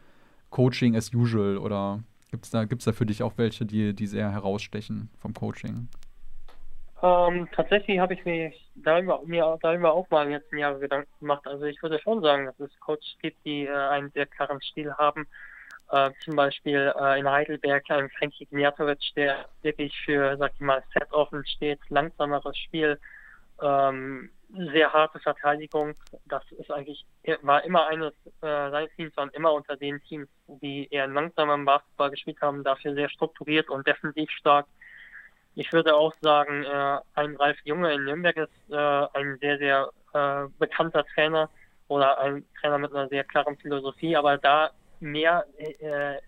A: Coaching as usual oder Gibt es da, gibt's da für dich auch welche, die, die sehr herausstechen vom Coaching?
C: Ähm, tatsächlich habe ich mir darüber, mir darüber auch mal in den letzten Jahren Gedanken gemacht. Also ich würde schon sagen, dass es Coaches gibt, die äh, einen sehr klaren Stil haben. Äh, zum Beispiel äh, in Heidelberg ein Frankie Gnjatovic, der wirklich für, sag ich mal, Set-Offen steht, langsameres Spiel, ähm, sehr harte Verteidigung. Das ist eigentlich, war immer eines, äh, seine Teams waren immer unter den Teams, die eher langsamer im Basketball gespielt haben, dafür sehr strukturiert und defensiv stark. Ich würde auch sagen, äh, ein Ralf Junge in Nürnberg ist äh, ein sehr, sehr äh, bekannter Trainer oder ein Trainer mit einer sehr klaren Philosophie, aber da mehr äh,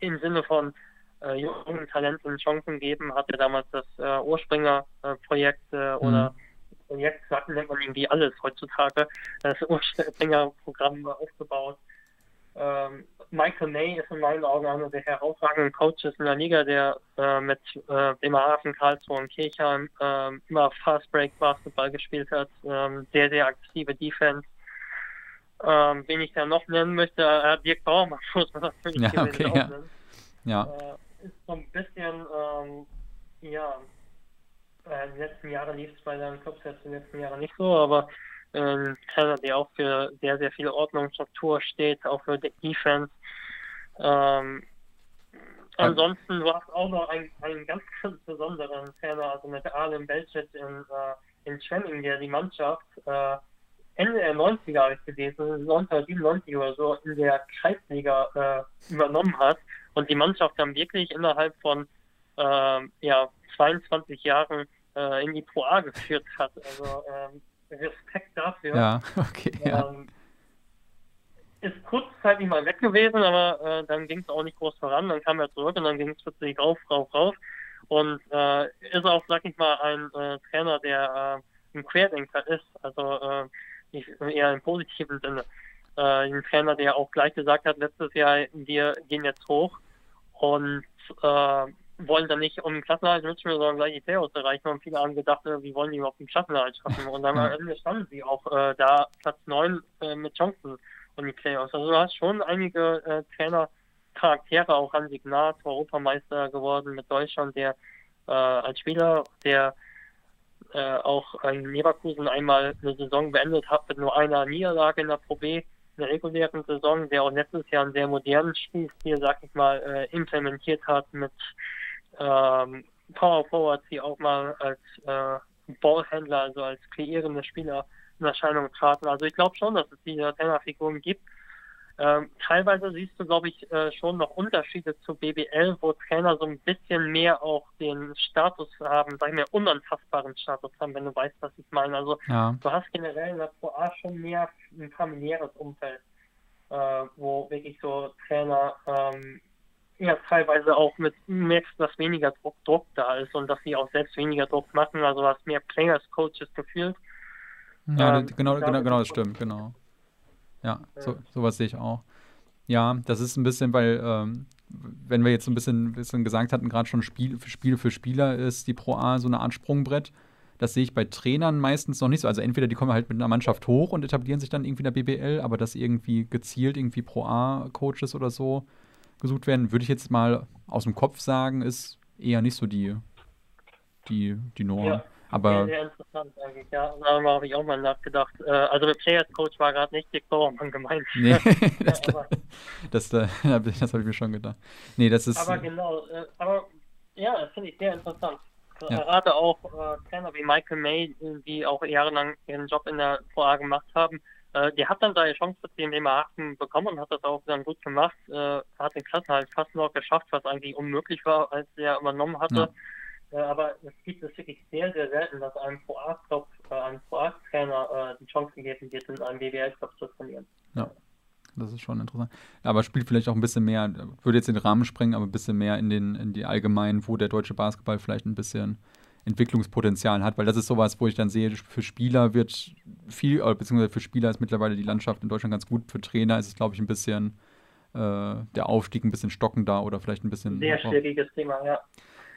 C: im Sinne von äh, jungen Talenten Chancen geben, hat er damals das äh, Urspringer-Projekt äh, oder mhm und jetzt nennt man irgendwie alles heutzutage. Das Urspringer-Programm aufgebaut. Ähm, Michael May ist in meinen Augen einer der herausragenden Coaches in der Liga, der äh, mit äh, Bremerhaven, Karlsruhe und Kirchheim äh, immer Fast Break Basketball gespielt hat. Ähm, sehr, sehr aktive Defense. Ähm, wen ich da noch nennen möchte, äh, Dirk Baumann [laughs] muss man natürlich
A: ja, okay, ja. nennen. Ja.
C: Äh, ist so ein bisschen, ähm, ja, äh, die letzten Jahre lief es bei seinen Clubs jetzt in den letzten Jahren nicht so, aber ein Trainer, der auch für sehr, sehr viel Ordnung, Struktur steht, auch für die Defense. Ähm, ansonsten war es auch noch ein, ein ganz, ganz [laughs] besonderer Trainer, also mit Alem Belcet in, äh, in Schwenning, der die Mannschaft äh, Ende der 90er habe ich gelesen, 1997 oder so, in der Kreisliga äh, übernommen hat und die Mannschaft dann wirklich innerhalb von äh, ja, 22 Jahren äh, in die Pro A geführt hat. Also ähm, Respekt dafür.
A: Ja, [laughs] okay. Ja.
C: Ähm, ist kurzzeitig mal weg gewesen, aber äh, dann ging es auch nicht groß voran. Dann kam er zurück und dann ging es plötzlich rauf, rauf, rauf. Und äh, ist auch, sag ich mal, ein äh, Trainer, der äh, ein Querdenker ist. Also nicht, eher im positiven Sinne. Äh, ein Trainer, der auch gleich gesagt hat, letztes Jahr, wir gehen jetzt hoch. Und äh, wollen dann nicht um den Klassenerhalt mitspielen, sondern gleich die Playoffs erreichen. Und viele haben gedacht, äh, wie wollen die überhaupt den Klassenerhalt schaffen? Und dann am Ende standen sie auch äh, da Platz 9 äh, mit Chancen um die Playoffs. Also du hast schon einige äh, Trainer, Charaktere, auch an Signat, Europameister geworden mit Deutschland, der äh, als Spieler, der äh, auch in Leverkusen einmal eine Saison beendet hat mit nur einer Niederlage in der Pro B in der regulären Saison, der auch letztes Jahr einen sehr modernen Spielstil, sag ich mal, äh, implementiert hat mit ähm, Power Forwards, die auch mal als äh, Ballhändler, also als kreierende Spieler in Erscheinung traten. Also ich glaube schon, dass es diese Trainerfiguren gibt. Ähm, teilweise siehst du, glaube ich, äh, schon noch Unterschiede zu BBL, wo Trainer so ein bisschen mehr auch den Status haben, sag ich mal, unanfassbaren Status haben, wenn du weißt, was ich meine. Also ja. du hast generell in der Pro A schon mehr ein familiäres Umfeld, äh, wo wirklich so Trainer ähm, ja teilweise auch mit merkst, dass weniger Druck, Druck da ist und dass sie auch selbst weniger Druck machen, also was mehr Players Coaches gefühlt.
A: Ja, ähm, genau, genau, genau, das stimmt, genau. Ja, so, sowas sehe ich auch. Ja, das ist ein bisschen, weil, ähm, wenn wir jetzt ein bisschen, bisschen gesagt hatten, gerade schon Spiel, für Spiel für Spieler ist die Pro A so eine Art Sprungbrett. Das sehe ich bei Trainern meistens noch nicht so. Also entweder die kommen halt mit einer Mannschaft hoch und etablieren sich dann irgendwie in der BBL, aber dass irgendwie gezielt irgendwie Pro A-Coaches oder so gesucht werden, würde ich jetzt mal aus dem Kopf sagen, ist eher nicht so die, die, die Norm. Ja. Aber
C: sehr, sehr interessant eigentlich, ja. Darüber habe ich auch mal nachgedacht. Äh, also mit Players Coach war gerade nicht Dick Bauermann gemeint. Nee, [laughs] [laughs]
A: das, ja, das, [laughs] das, das habe ich mir schon gedacht. Nee, das ist.
C: Aber genau, äh, aber ja, das finde ich sehr interessant. Ja. Gerade auch äh, Trainer wie Michael May, die auch jahrelang ihren Job in der VA gemacht haben, äh, der hat dann seine Chance für den Bremerhaven bekommen und hat das auch dann gut gemacht. Äh, hat den Klassen halt fast noch geschafft, was eigentlich unmöglich war, als er übernommen hatte. Ja. Äh, aber es gibt es wirklich sehr, sehr selten, dass einem A-Club, äh, einem Pro A-Trainer äh, die Chance gegeben wird, in einem BWL-Club zu trainieren.
A: Ja. Das ist schon interessant. Aber spielt vielleicht auch ein bisschen mehr, würde jetzt den Rahmen sprengen, aber ein bisschen mehr in, den, in die allgemeinen, wo der deutsche Basketball vielleicht ein bisschen Entwicklungspotenzial hat, weil das ist sowas, wo ich dann sehe, für Spieler wird viel, beziehungsweise für Spieler ist mittlerweile die Landschaft in Deutschland ganz gut, für Trainer ist es, glaube ich, ein bisschen äh, der Aufstieg ein bisschen stockender oder vielleicht ein bisschen.
C: Sehr schwieriges Thema, ja.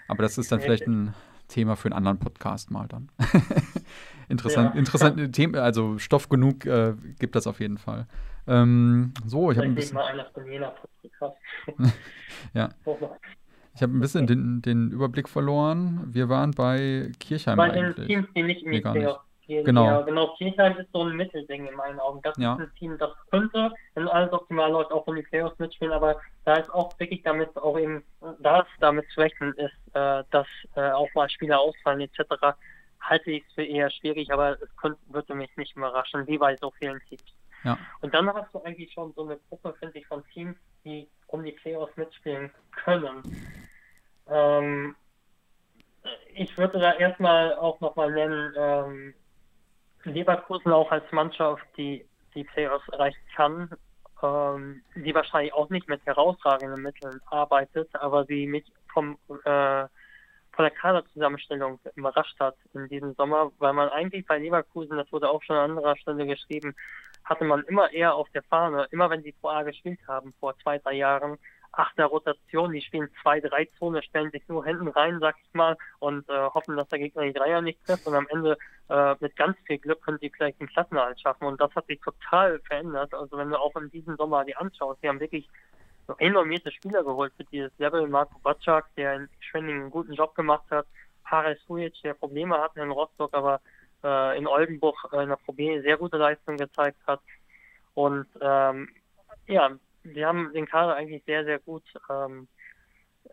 A: Aber das ist dann vielleicht ein Thema für einen anderen Podcast mal dann. [laughs] interessant, ja. interessante Themen, also Stoff genug äh, gibt das auf jeden Fall. Ähm, so, ich habe [laughs] [laughs] ein bisschen. Ja. Ich habe ein bisschen den, den, Überblick verloren. Wir waren bei Kirchheim bei eigentlich. den Teams, die nicht in
C: die nee, Genau. Ja, genau. Kirchheim ist so ein Mittelding in meinen Augen. Das ja. ist ein Team, das könnte, wenn alles optimal läuft, auch um die Playoffs mitspielen, aber da ist auch wirklich damit auch eben, da es damit zu rechnen ist, äh, dass äh, auch mal Spieler ausfallen etc., halte ich es für eher schwierig, aber es könnte, würde mich nicht überraschen, wie bei so vielen Teams. Ja. Und dann hast du eigentlich schon so eine Gruppe, finde ich, von Teams, die um die Playoffs mitspielen können. Ähm, ich würde da erstmal auch nochmal nennen, ähm, Leverkusen auch als Mannschaft, die die Playoffs erreichen kann, ähm, die wahrscheinlich auch nicht mit herausragenden Mitteln arbeitet, aber sie mich vom äh, von der Kaderzusammenstellung überrascht hat in diesem Sommer, weil man eigentlich bei Leverkusen, das wurde auch schon an anderer Stelle geschrieben, hatte man immer eher auf der Fahne, immer wenn sie Pro A gespielt haben vor zwei, drei Jahren, achter Rotation, die spielen zwei, drei Zone, stellen sich nur hinten rein, sag ich mal, und äh, hoffen, dass der Gegner die Dreier nicht trifft und am Ende äh, mit ganz viel Glück können sie vielleicht den Klassenerhalt schaffen und das hat sich total verändert. Also wenn du auch in diesem Sommer die anschaust, die haben wirklich so enormierte Spieler geholt für dieses Level. Marco Batschak, der in Schwenning einen guten Job gemacht hat, Haris Hujic, der Probleme hatte in Rostock, aber äh, in Oldenburg äh, in der Probe sehr gute Leistung gezeigt hat. Und ähm, ja, wir haben den Kader eigentlich sehr, sehr gut ähm,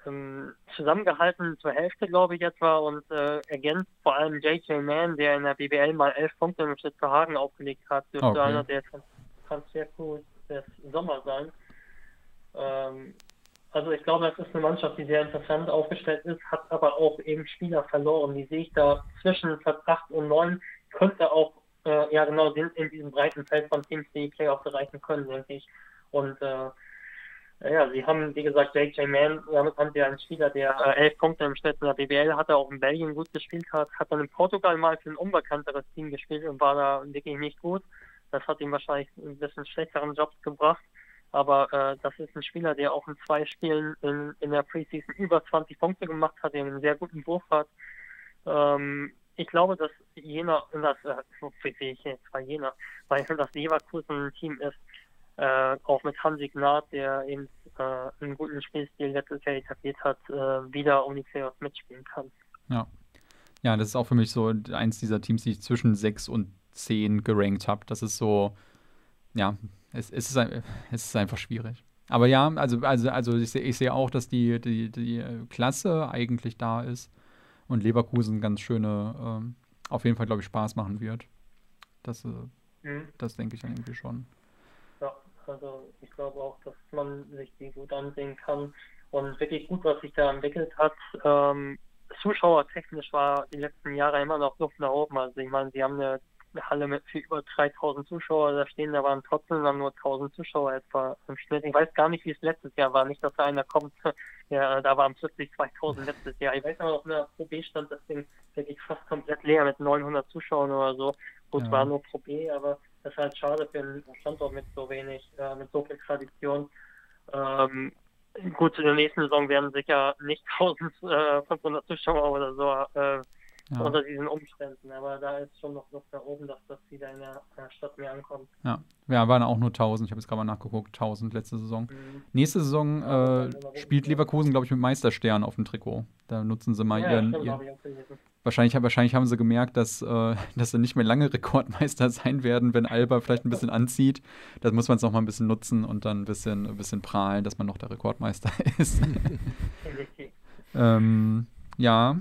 C: ähm, zusammengehalten, zur Hälfte, glaube ich, etwa, und äh, ergänzt vor allem J.J. Mann, der in der BBL mal elf Punkte für Hagen aufgelegt hat, dürfte okay. einer der Transferkurs des Sommers sein. Ähm, also ich glaube, das ist eine Mannschaft, die sehr interessant aufgestellt ist, hat aber auch eben Spieler verloren. Die sehe ich da zwischen Platz 8 und 9, könnte auch, äh, ja genau, sind in diesem breiten Feld von Teams, die Playoffs erreichen können, denke ich. Und äh, ja, sie haben, wie gesagt, J.J. Mann, damit haben sie einen Spieler, der äh, elf Punkte im Schnitt in der BBL hatte, auch in Belgien gut gespielt hat, hat dann in Portugal mal für ein unbekannteres Team gespielt und war da wirklich nicht gut. Das hat ihm wahrscheinlich ein bisschen schlechteren Jobs gebracht. Aber äh, das ist ein Spieler, der auch in zwei Spielen in, in der Preseason über 20 Punkte gemacht hat, der einen sehr guten Wurf hat. Ähm, ich glaube, dass Jena, das, äh, so sehe ich jetzt bei Jena, weil das Leverkusen ein Team ist, äh, auch mit Hansi Gnad, der eben äh, einen guten Spielstil letztes Jahr etabliert hat, äh, wieder um die Playoffs mitspielen kann.
A: Ja. Ja, das ist auch für mich so eins dieser Teams, die ich zwischen 6 und 10 gerankt habe. Das ist so, ja, es, es, ist, es ist einfach schwierig. Aber ja, also, also, also ich sehe seh auch, dass die, die, die Klasse eigentlich da ist und Leverkusen ganz schöne, ähm, auf jeden Fall, glaube ich, Spaß machen wird. Das, äh, mhm. das denke ich dann irgendwie schon.
C: Also ich glaube auch, dass man sich die gut ansehen kann und wirklich gut, was sich da entwickelt hat. Ähm, zuschauertechnisch war die letzten Jahre immer noch Luft nach oben. Also ich meine, sie haben eine Halle mit für über 3000 Zuschauer da stehen, da waren trotzdem dann nur 1000 Zuschauer etwa im Schnitt. Ich weiß gar nicht, wie es letztes Jahr war. Nicht, dass da einer kommt, [laughs] ja, da waren plötzlich 2000 letztes Jahr. Ich weiß aber noch, in der Pro B stand das Ding wirklich fast komplett leer mit 900 Zuschauern oder so. Gut, ja. war nur Pro B, aber das ist halt schade für einen Standort mit so wenig, äh, mit so viel Tradition. Ähm, gut, in der nächsten Saison werden sicher nicht [laughs] 1500 Zuschauer oder so äh, ja. unter diesen Umständen. Aber da ist schon noch Luft nach oben, dass das wieder in der Stadt mehr ankommt.
A: Ja, ja waren auch nur 1000. Ich habe jetzt gerade mal nachgeguckt. 1000 letzte Saison. Mhm. Nächste Saison äh, spielt Leverkusen, glaube ich, mit Meisterstern auf dem Trikot. Da nutzen sie mal ja, ihren. Stimmt, ihren wahrscheinlich, wahrscheinlich haben sie gemerkt, dass, äh, [laughs] dass sie nicht mehr lange Rekordmeister sein werden, wenn Alba vielleicht ein bisschen anzieht. Da muss man es noch mal ein bisschen nutzen und dann ein bisschen, ein bisschen prahlen, dass man noch der Rekordmeister [laughs] ist. ähm, ja,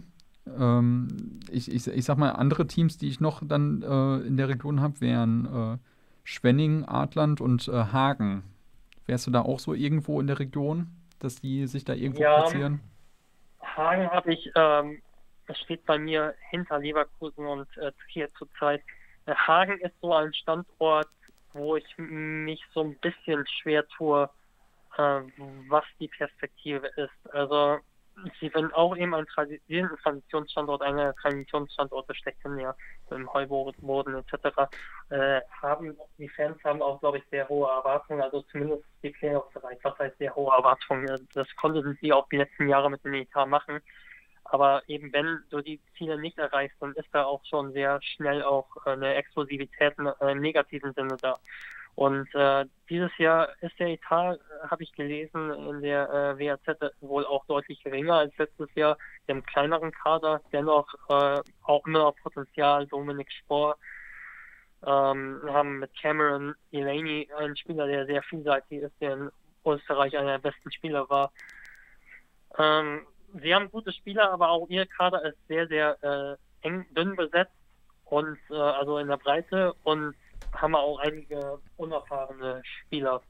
A: ähm, ich, ich, ich sag mal, andere Teams, die ich noch dann äh, in der Region habe, wären äh, Schwenning, Adland und äh, Hagen. Wärst du da auch so irgendwo in der Region, dass die sich da irgendwo ja, platzieren?
C: Hagen habe ich, ähm, das steht bei mir hinter Leverkusen und äh, hier zurzeit. Äh, Hagen ist so ein Standort, wo ich mich so ein bisschen schwer tue, äh, was die Perspektive ist. Also sie werden auch eben ein Traditionsstandort, einer Traditionsstandorte schlechthin, ja, im Heuboden etc. Äh, haben, die Fans haben auch, glaube ich, sehr hohe Erwartungen, also zumindest die Playoffs-Bereich, was heißt sehr hohe Erwartungen. Das konnten sie auch die letzten Jahre mit dem EK machen. Aber eben wenn du die Ziele nicht erreichst, dann ist da auch schon sehr schnell auch eine Explosivität im negativen Sinne da. Und äh, dieses Jahr ist der Etat, äh, habe ich gelesen, in der äh, WAZ wohl auch deutlich geringer als letztes Jahr. Einen kleineren Kader, dennoch äh, auch immer noch Potenzial. Dominik Spohr ähm, haben mit Cameron Delaney einen Spieler, der sehr vielseitig ist, der in Österreich einer der besten Spieler war. Ähm, sie haben gute Spieler, aber auch ihr Kader ist sehr, sehr äh, eng, dünn besetzt und äh, also in der Breite und haben auch einige unerfahrene Spieler.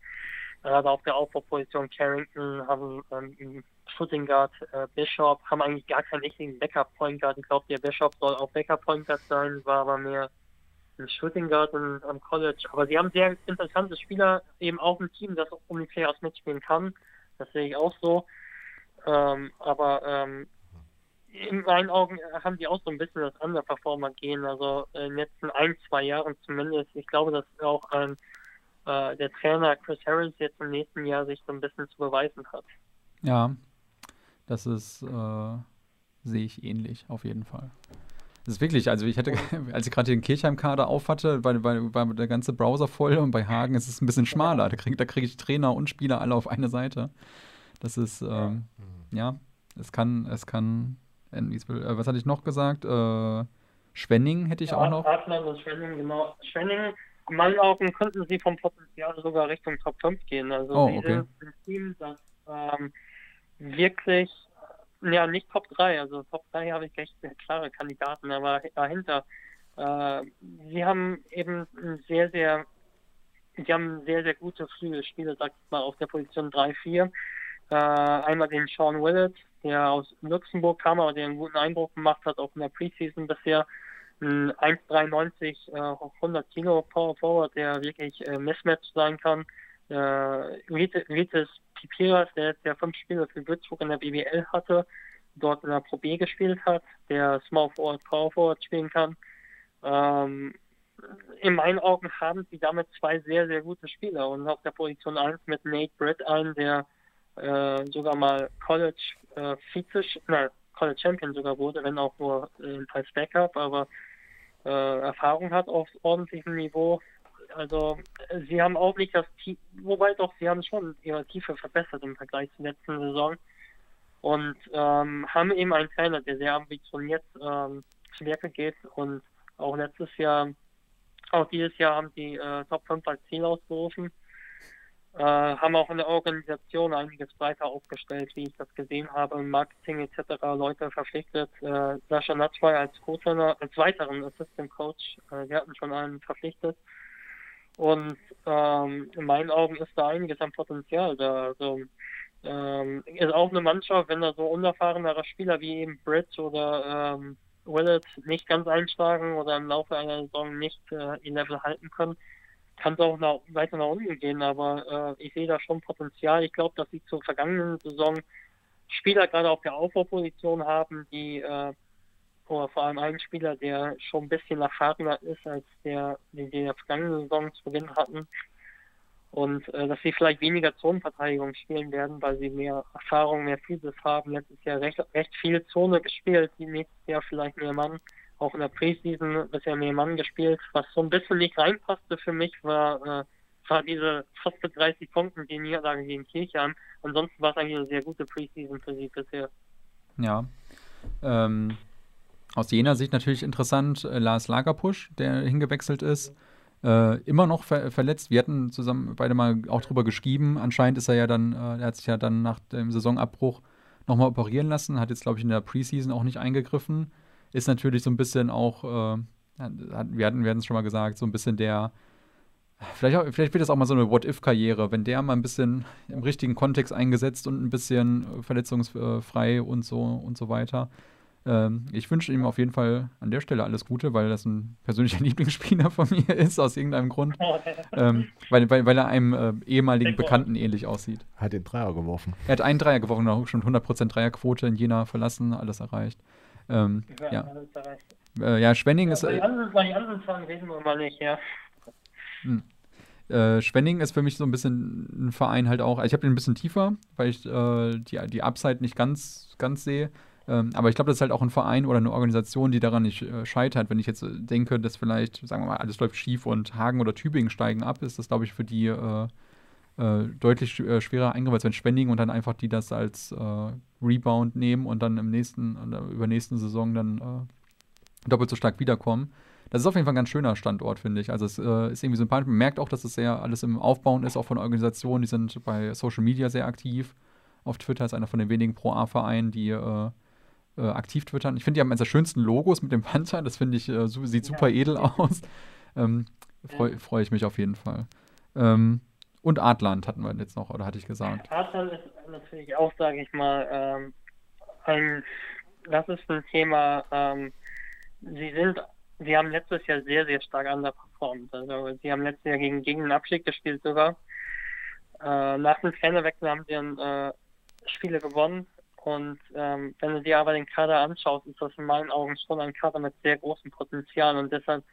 C: Gerade auf der Aufbauposition Carrington haben ähm, Shooting Guard äh, Bishop, haben eigentlich gar keinen richtigen Backup Point Guard. Ich glaube, der Bishop soll auch Backup Point Guard sein, war aber mehr ein Shooting Guard in, am College. Aber sie haben sehr interessante Spieler, eben auch ein Team, das auch um die Playoffs mitspielen kann. Das sehe ich auch so. Ähm, aber ähm, in meinen Augen haben die auch so ein bisschen das Underperformer gehen. Also in den letzten ein, zwei Jahren zumindest. Ich glaube, dass auch ein, äh, der Trainer Chris Harris jetzt im nächsten Jahr sich so ein bisschen zu beweisen hat.
A: Ja, das ist, äh, sehe ich ähnlich, auf jeden Fall. Das ist wirklich, also ich hatte, [laughs] als ich gerade den Kirchheim-Kader aufhatte, war, war, war, der ganze Browser voll und bei Hagen ist es ein bisschen schmaler. Da kriege krieg ich Trainer und Spieler alle auf eine Seite. Das ist, ähm, ja, es kann, es kann äh, was hatte ich noch gesagt? Äh, Schwenning hätte ich ja, auch noch.
C: Adler und Schwenning, genau. Schwenning, in meinen Augen könnten sie vom Potenzial sogar Richtung Top 5 gehen. Also
A: oh, okay. ein
C: Team, das ähm, wirklich, ja, nicht Top 3. Also Top 3 habe ich echt klare Kandidaten, aber dahinter. Äh, sie haben eben sehr, sehr, sie haben sehr, sehr gute Flügelspieler, sag ich mal, auf der Position 3, 4. Äh, einmal den Sean Willett, der aus Luxemburg kam, aber der einen guten Eindruck gemacht hat, auch in der Preseason bisher. Ein 1,93, äh, 100 Kilo Power Forward, der wirklich äh, Mismatch sein kann. Äh, Rites Pipiras, der jetzt ja fünf Spiele für Würzburg in der BBL hatte, dort in der Pro B gespielt hat, der Small Forward, Power Forward spielen kann. Ähm, in meinen Augen haben sie damit zwei sehr, sehr gute Spieler und auf der Position 1 mit Nate Britt einen, der äh, sogar mal College äh, Vize, nein, College Champion sogar wurde, wenn auch nur äh, als Backup, aber äh, Erfahrung hat auf ordentlichem Niveau. Also sie haben auch nicht das Team, wobei doch, sie haben schon ihre Tiefe verbessert im Vergleich zur letzten Saison und ähm, haben eben einen Trainer, der sehr ambitioniert ähm, zu Werke geht und auch letztes Jahr, auch dieses Jahr haben die äh, Top 5 als Ziel ausgerufen äh, haben auch in der Organisation einiges breiter aufgestellt, wie ich das gesehen habe, im Marketing etc. Leute verpflichtet. Äh, Sascha Natschwey als Co-Trainer, als weiteren Assistant Coach, äh, wir hatten schon einen verpflichtet. Und ähm, in meinen Augen ist da einiges an Potenzial da. Also ähm, ist auch eine Mannschaft, wenn da so unerfahrenere Spieler wie eben Britt oder ähm, Willett nicht ganz einschlagen oder im Laufe einer Saison nicht äh, ihr Level halten können, kann es auch nach, weiter nach unten gehen. Aber äh, ich sehe da schon Potenzial. Ich glaube, dass sie zur vergangenen Saison Spieler gerade auf der Aufbauposition haben, die äh, oder vor allem einen Spieler, der schon ein bisschen erfahrener ist als der, den wir in der vergangenen Saison zu Beginn hatten. Und äh, dass sie vielleicht weniger Zonenverteidigung spielen werden, weil sie mehr Erfahrung, mehr Physis haben. Letztes Jahr recht, recht viel Zone gespielt, die nächstes Jahr vielleicht mehr Mann. Auch in der Preseason bisher Mann gespielt. Was so ein bisschen nicht reinpasste für mich, war, äh, war diese fast mit 30 Punkten, die Niederlage gegen Kirchheim. Ansonsten war es eigentlich eine sehr gute Preseason für sie bisher.
A: Ja. Ähm, aus jener Sicht natürlich interessant, äh, Lars Lagerpusch, der hingewechselt ist. Äh, immer noch ver verletzt. Wir hatten zusammen beide mal auch drüber geschrieben. Anscheinend ist er ja dann, äh, er hat sich ja dann nach dem Saisonabbruch nochmal operieren lassen, hat jetzt, glaube ich, in der Preseason auch nicht eingegriffen. Ist natürlich so ein bisschen auch, äh, wir hatten, wir hatten es schon mal gesagt, so ein bisschen der, vielleicht, auch, vielleicht wird das auch mal so eine What-If-Karriere, wenn der mal ein bisschen im richtigen Kontext eingesetzt und ein bisschen verletzungsfrei und so und so weiter ähm, ich wünsche ihm auf jeden Fall an der Stelle alles Gute, weil das ein persönlicher [laughs] Lieblingsspieler von mir ist, aus irgendeinem Grund. ähm, weil, weil, weil er einem äh, ehemaligen Bekannten ähnlich aussieht.
B: Hat den Dreier geworfen.
A: Er hat einen Dreier geworfen, auch schon 100% Dreierquote in Jena verlassen, alles erreicht. Ähm, ja, äh, ja, Schwenning ja, ist.
C: Äh, anderen, bei anderen Zahlen reden wir mal nicht, ja.
A: Hm. Äh, Schwenning ist für mich so ein bisschen ein Verein halt auch. Ich habe den ein bisschen tiefer, weil ich äh, die, die Upside nicht ganz, ganz sehe. Ähm, aber ich glaube, das ist halt auch ein Verein oder eine Organisation, die daran nicht äh, scheitert. Wenn ich jetzt äh, denke, dass vielleicht, sagen wir mal, alles läuft schief und Hagen oder Tübingen steigen ab, ist das, glaube ich, für die äh, äh deutlich äh, schwerer eingreifen, wenn Spending und dann einfach die das als äh, Rebound nehmen und dann im nächsten, über nächsten Saison dann doppelt so stark wiederkommen. Das ist auf jeden Fall ein ganz schöner Standort, finde ich. Also es ist irgendwie sympathisch. Man merkt auch, dass es sehr alles im Aufbauen ist, auch von Organisationen. Die sind bei Social Media sehr aktiv. Auf Twitter ist einer von den wenigen Pro-A-Vereinen, die äh, aktiv twittern. Ich finde, die haben eines der schönsten Logos mit dem Panther. Das finde ich, äh, so, sieht super ja. edel aus. Ähm, Freue freu ich mich auf jeden Fall. Ähm, und Adland hatten wir jetzt noch, oder hatte ich gesagt?
C: Adland ist natürlich auch, sage ich mal, ähm, ein, das ist ein Thema, ähm, sie sind, sie haben letztes Jahr sehr, sehr stark underperformed. Also sie haben letztes Jahr gegen, gegen den Abstieg gespielt sogar. Äh, nach dem Trainerwechsel haben sie dann äh, Spiele gewonnen, und ähm, wenn du dir aber den Kader anschaust, ist das in meinen Augen schon ein Kader mit sehr großem Potenzial und deshalb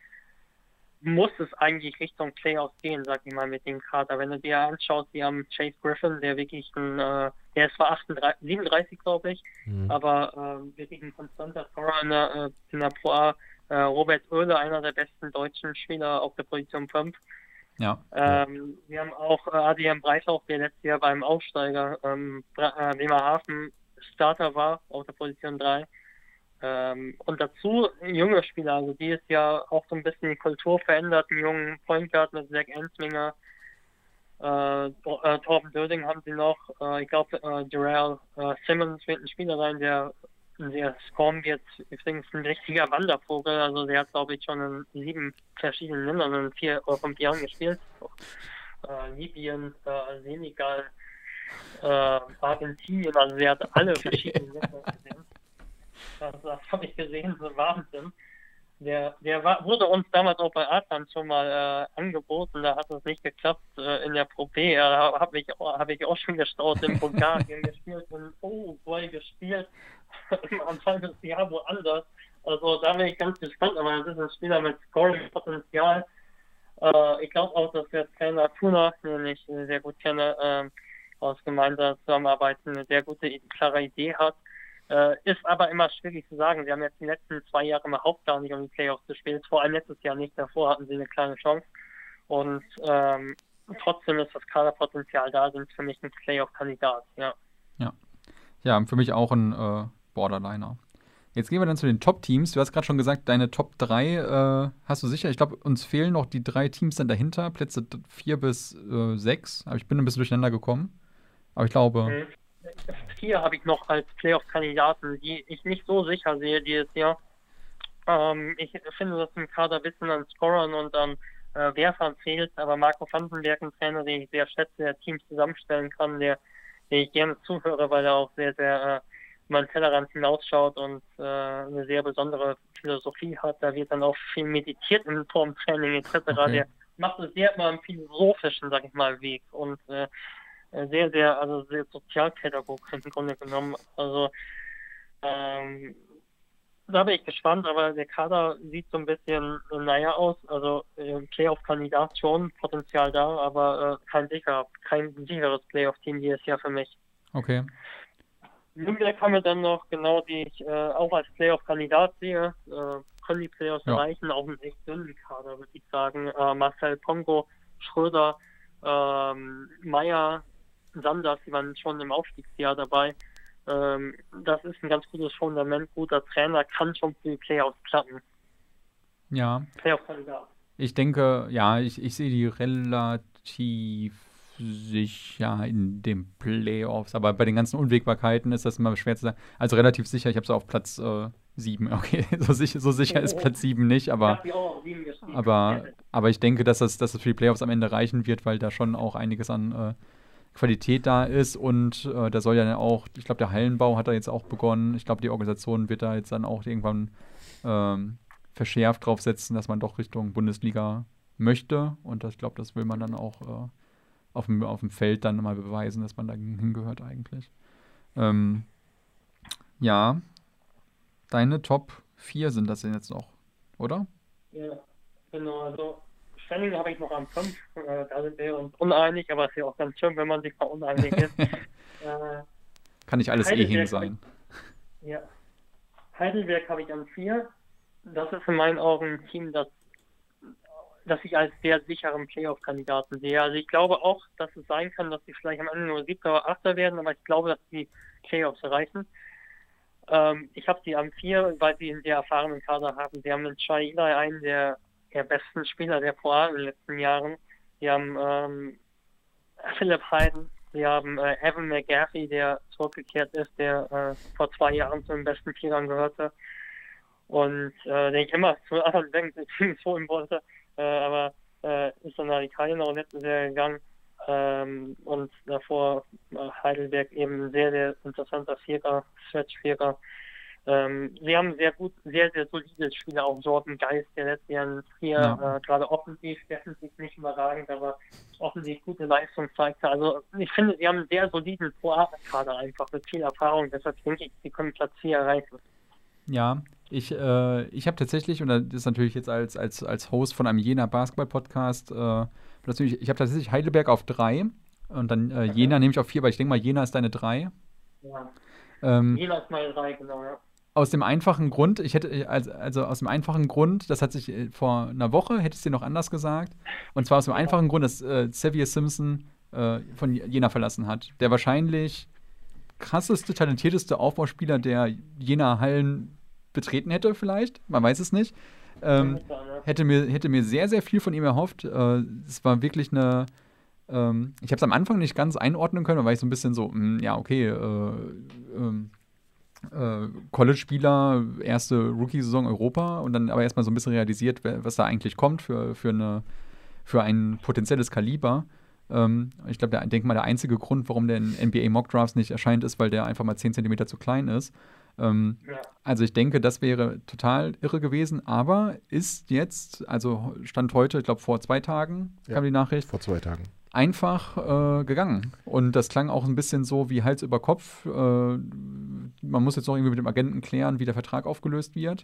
C: muss es eigentlich Richtung Playoffs gehen, sag ich mal, mit dem Kader. Wenn du dir anschaust, die haben Chase Griffin, der wirklich ein, äh, der ist zwar 38, 37, glaube ich, mhm. aber äh, wirklich ein konstanter Scorer in der, äh, in der Pro A. Äh, Robert Oehle, einer der besten deutschen Spieler auf der Position 5.
A: Ja.
C: Ähm, wir haben auch äh, Adrian Breithoff, der letztes Jahr beim Aufsteiger ähm, äh, Bremerhaven Starter war auf der Position 3. Ähm, und dazu ein junger Spieler, also die ist ja auch so ein bisschen die Kultur verändert, einen jungen Point Guard mit Zach Enslinger, äh, äh, Torben Döding haben sie noch, äh, ich glaube äh, Jarrell äh, Simmons wird ein Spieler sein, der der scoren wird, übrigens ein richtiger Wandervogel, also der hat glaube ich schon in sieben verschiedenen Ländern in vier oder fünf Jahren gespielt. Äh, Libyen, äh, Senegal, Argentinien, also sie hat alle verschiedenen Länder gesehen. Das, das habe ich gesehen, so Wahnsinn. Der, der war, wurde uns damals auch bei Atlan schon mal äh, angeboten, da hat es nicht geklappt äh, in der Pro B. Da habe ich, hab ich auch schon gestaut in Bulgarien [laughs] gespielt und oh, Uruguay gespielt. [laughs] Am Anfang des Jahr woanders. Also da bin ich ganz gespannt, aber das ist ein Spieler mit Scoring-Potenzial. Äh, ich glaube auch, dass der Trainer Tuna, den ich sehr gut kenne, äh, aus gemeinsamer Zusammenarbeit eine sehr gute, klare Idee hat. Äh, ist aber immer schwierig zu sagen. Sie haben jetzt die letzten zwei Jahre überhaupt gar nicht um die Playoffs gespielt. Vor allem letztes Jahr nicht. Davor hatten sie eine kleine Chance. Und ähm, trotzdem ist das Kaderpotenzial da, sind für mich ein Playoff-Kandidat. Ja.
A: ja. Ja, für mich auch ein äh, Borderliner. Jetzt gehen wir dann zu den Top-Teams. Du hast gerade schon gesagt, deine Top 3 äh, hast du sicher. Ich glaube, uns fehlen noch die drei Teams dann dahinter, Plätze 4 bis äh, 6. Aber ich bin ein bisschen durcheinander gekommen. Aber ich glaube.
C: Vier habe ich noch als Playoff-Kandidaten, die ich nicht so sicher sehe dieses Jahr. Ähm, ich finde, dass im Kader wissen an Scorern und an äh, Werfern fehlt, aber Marco Vandenberg, ein Trainer, den ich sehr schätze, der Teams zusammenstellen kann, der, der ich gerne zuhöre, weil er auch sehr, sehr äh, über den Tellerrand hinausschaut und äh, eine sehr besondere Philosophie hat. Da wird dann auch viel meditiert im Turmtraining etc. Okay. Der macht es sehr immer im philosophischen, sag ich mal, Weg und äh, sehr, sehr, also sehr sozialpädagogisch im Grunde genommen. Also ähm, da bin ich gespannt, aber der Kader sieht so ein bisschen äh, naja aus. Also äh, Playoff-Kandidat schon, Potenzial da, aber äh, kein sicher, kein sicheres Playoff-Team dieses Jahr für mich.
A: Okay.
C: Nürnberg haben wir dann noch, genau, die ich äh, auch als Playoff-Kandidat sehe. Äh, können die Playoffs ja. erreichen, auch einen echt dünnen Kader, würde ich sagen. Äh, Marcel Pongo, Schröder, ähm, Meier, Sanders, die waren schon im Aufstiegsjahr dabei. Ähm, das ist ein ganz gutes Fundament. Guter Trainer kann schon für die Playoffs klappen.
A: Ja. Playoff-Kandidat. Ich denke, ja, ich, ich sehe die relativ sicher in den Playoffs, aber bei den ganzen Unwägbarkeiten ist das immer schwer zu sagen. Also relativ sicher, ich habe es auf Platz äh, 7. [laughs] Okay, so sicher, so sicher ist Platz 7 nicht, aber, aber, aber ich denke, dass das, dass das für die Playoffs am Ende reichen wird, weil da schon auch einiges an äh, Qualität da ist und äh, da soll ja auch, ich glaube, der Hallenbau hat da jetzt auch begonnen. Ich glaube, die Organisation wird da jetzt dann auch irgendwann ähm, verschärft drauf setzen, dass man doch Richtung Bundesliga möchte und das, ich glaube, das will man dann auch äh, auf dem, auf dem Feld dann mal beweisen, dass man da hingehört eigentlich. Ähm, ja, deine Top 4 sind das jetzt noch, oder?
C: Ja, genau. Also Stelling habe ich noch am 5. Äh, da sind wir uns uneinig, aber es ist ja auch ganz schön, wenn man sich mal uneinig ist. [laughs] äh,
A: Kann nicht alles eh hin sein.
C: Ja. Heidelberg habe ich am 4. Das ist in meinen Augen ein Team, das dass ich als sehr sicheren Playoff-Kandidaten sehe. Also ich glaube auch, dass es sein kann, dass sie vielleicht am Ende nur siebter oder achter werden, aber ich glaube, dass die Playoffs erreichen. Ähm, ich habe sie am vier, weil sie einen sehr erfahrenen Kader haben. Sie haben einen Chai Eli, einen der, der besten Spieler der ProA in den letzten Jahren. Sie haben ähm, Philipp Hayden, sie haben äh, Evan McGaffey, der zurückgekehrt ist, der äh, vor zwei Jahren zu den besten Spielern gehörte und äh, den ich immer zu anderen Banken holen wollte äh, aber äh, ist dann nach Italien auch letztes Jahr gegangen ähm, und davor äh, Heidelberg eben sehr, sehr interessanter Vierer, Stretch-Vierer. Ähm, sie haben sehr gut, sehr, sehr solide Spieler, auch Jordan Geist, der letztes Jahr Trier ja. äh, gerade offensiv, defensiv nicht überragend, aber offensiv gute Leistung zeigte. Also ich finde, sie haben einen sehr soliden Pro-A-Kader einfach mit viel Erfahrung, deshalb denke ich, sie können Platz 4 erreichen.
A: Ja, ich, äh, ich habe tatsächlich, und das ist natürlich jetzt als, als, als Host von einem Jena Basketball-Podcast, äh, natürlich, ich habe tatsächlich Heidelberg auf drei und dann äh, Jena nehme ich auf vier, weil ich denke mal, Jena ist deine drei.
C: Ja. Ähm, Jena ist meine drei, genau, ja.
A: Aus dem einfachen Grund, ich hätte, also, also aus dem einfachen Grund, das hat sich äh, vor einer Woche, hätte ich es dir noch anders gesagt, und zwar aus dem einfachen Grund, dass äh, Xavier Simpson äh, von Jena verlassen hat, der wahrscheinlich krasseste, talentierteste Aufbauspieler der Jena Hallen betreten hätte, vielleicht. Man weiß es nicht. Ähm, hätte, mir, hätte mir sehr, sehr viel von ihm erhofft. Äh, es war wirklich eine. Ähm, ich habe es am Anfang nicht ganz einordnen können, weil ich so ein bisschen so, mh, hm, ja, okay, äh, ähm, äh, College-Spieler, erste Rookie-Saison Europa und dann aber erstmal so ein bisschen realisiert, was da eigentlich kommt für, für, eine, für ein potenzielles Kaliber. Ähm, ich glaube, denke mal, der einzige Grund, warum der in NBA Mock Drafts nicht erscheint, ist, weil der einfach mal 10 cm zu klein ist. Ähm, ja. Also ich denke, das wäre total irre gewesen, aber ist jetzt, also Stand heute, ich glaube vor zwei Tagen ja, kam die Nachricht.
B: Vor zwei Tagen.
A: Einfach äh, gegangen. Und das klang auch ein bisschen so wie Hals über Kopf. Äh, man muss jetzt noch irgendwie mit dem Agenten klären, wie der Vertrag aufgelöst wird.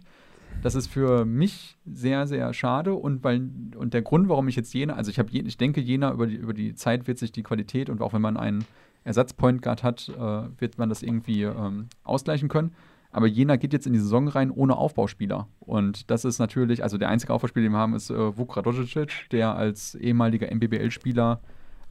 A: Das ist für mich sehr, sehr schade und weil und der Grund, warum ich jetzt Jena, also ich habe ich denke, Jena über die, über die Zeit wird sich die Qualität und auch wenn man einen Ersatzpoint Guard hat, äh, wird man das irgendwie ähm, ausgleichen können. Aber Jena geht jetzt in die Saison rein ohne Aufbauspieler. Und das ist natürlich, also der einzige Aufbauspieler, den wir haben, ist äh, Vuk Radocic, der als ehemaliger MBBL-Spieler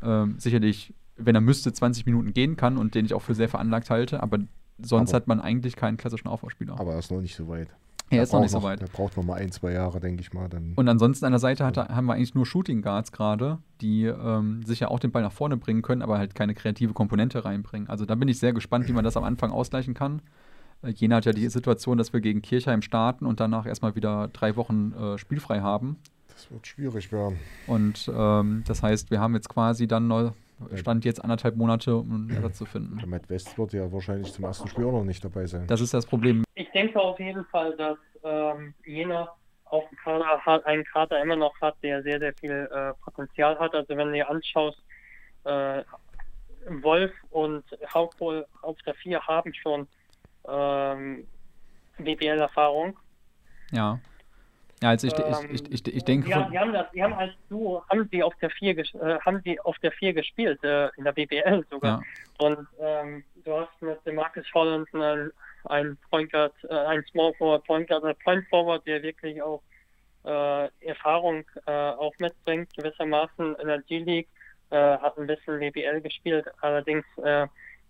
A: äh, sicherlich, wenn er müsste, 20 Minuten gehen kann und den ich auch für sehr veranlagt halte. Aber sonst aber, hat man eigentlich keinen klassischen Aufbauspieler.
B: Aber er ist noch nicht so weit.
A: Er ist noch nicht so weit.
B: Der braucht noch mal ein, zwei Jahre, denke ich mal. Dann
A: und ansonsten an der Seite hat, haben wir eigentlich nur Shooting Guards gerade, die ähm, sicher auch den Ball nach vorne bringen können, aber halt keine kreative Komponente reinbringen. Also da bin ich sehr gespannt, wie man das am Anfang ausgleichen kann. Äh, Jena hat ja die Situation, dass wir gegen Kirchheim starten und danach erstmal wieder drei Wochen äh, spielfrei haben.
B: Das wird schwierig werden.
A: Und ähm, das heißt, wir haben jetzt quasi dann neu, Stand jetzt anderthalb Monate, um einen Ersatz zu finden.
B: Der Matt West wird ja wahrscheinlich zum ersten Spiel auch noch nicht dabei sein.
A: Das ist das Problem.
C: Ich denke auf jeden Fall, dass ähm, Jena auch einen Kader, hat, einen Kader immer noch hat, der sehr, sehr viel äh, Potenzial hat. Also wenn du dir anschaust, äh, Wolf und Hauptpol auf der 4 haben schon ähm, BBL-Erfahrung.
A: Ja. Ja, also ich,
C: Ähm,
A: ich, ich, ich, ich denke, von-
C: die haben das, die haben als Duo, haben sie auf der 4 ges äh, haben sie auf der 4 gespielt, äh, in der BBL sogar.
A: ja,
C: Und ähm, du hast mit dem Marcus Holland einen, einen Point Guard, äh, einen Small Forward, Point Guard, äh, Point Forward, der wirklich auch äh, Erfahrung äh, auch mitbringt, gewissermaßen in der G-League, äh, hat ein bisschen BBL gespielt, allerdings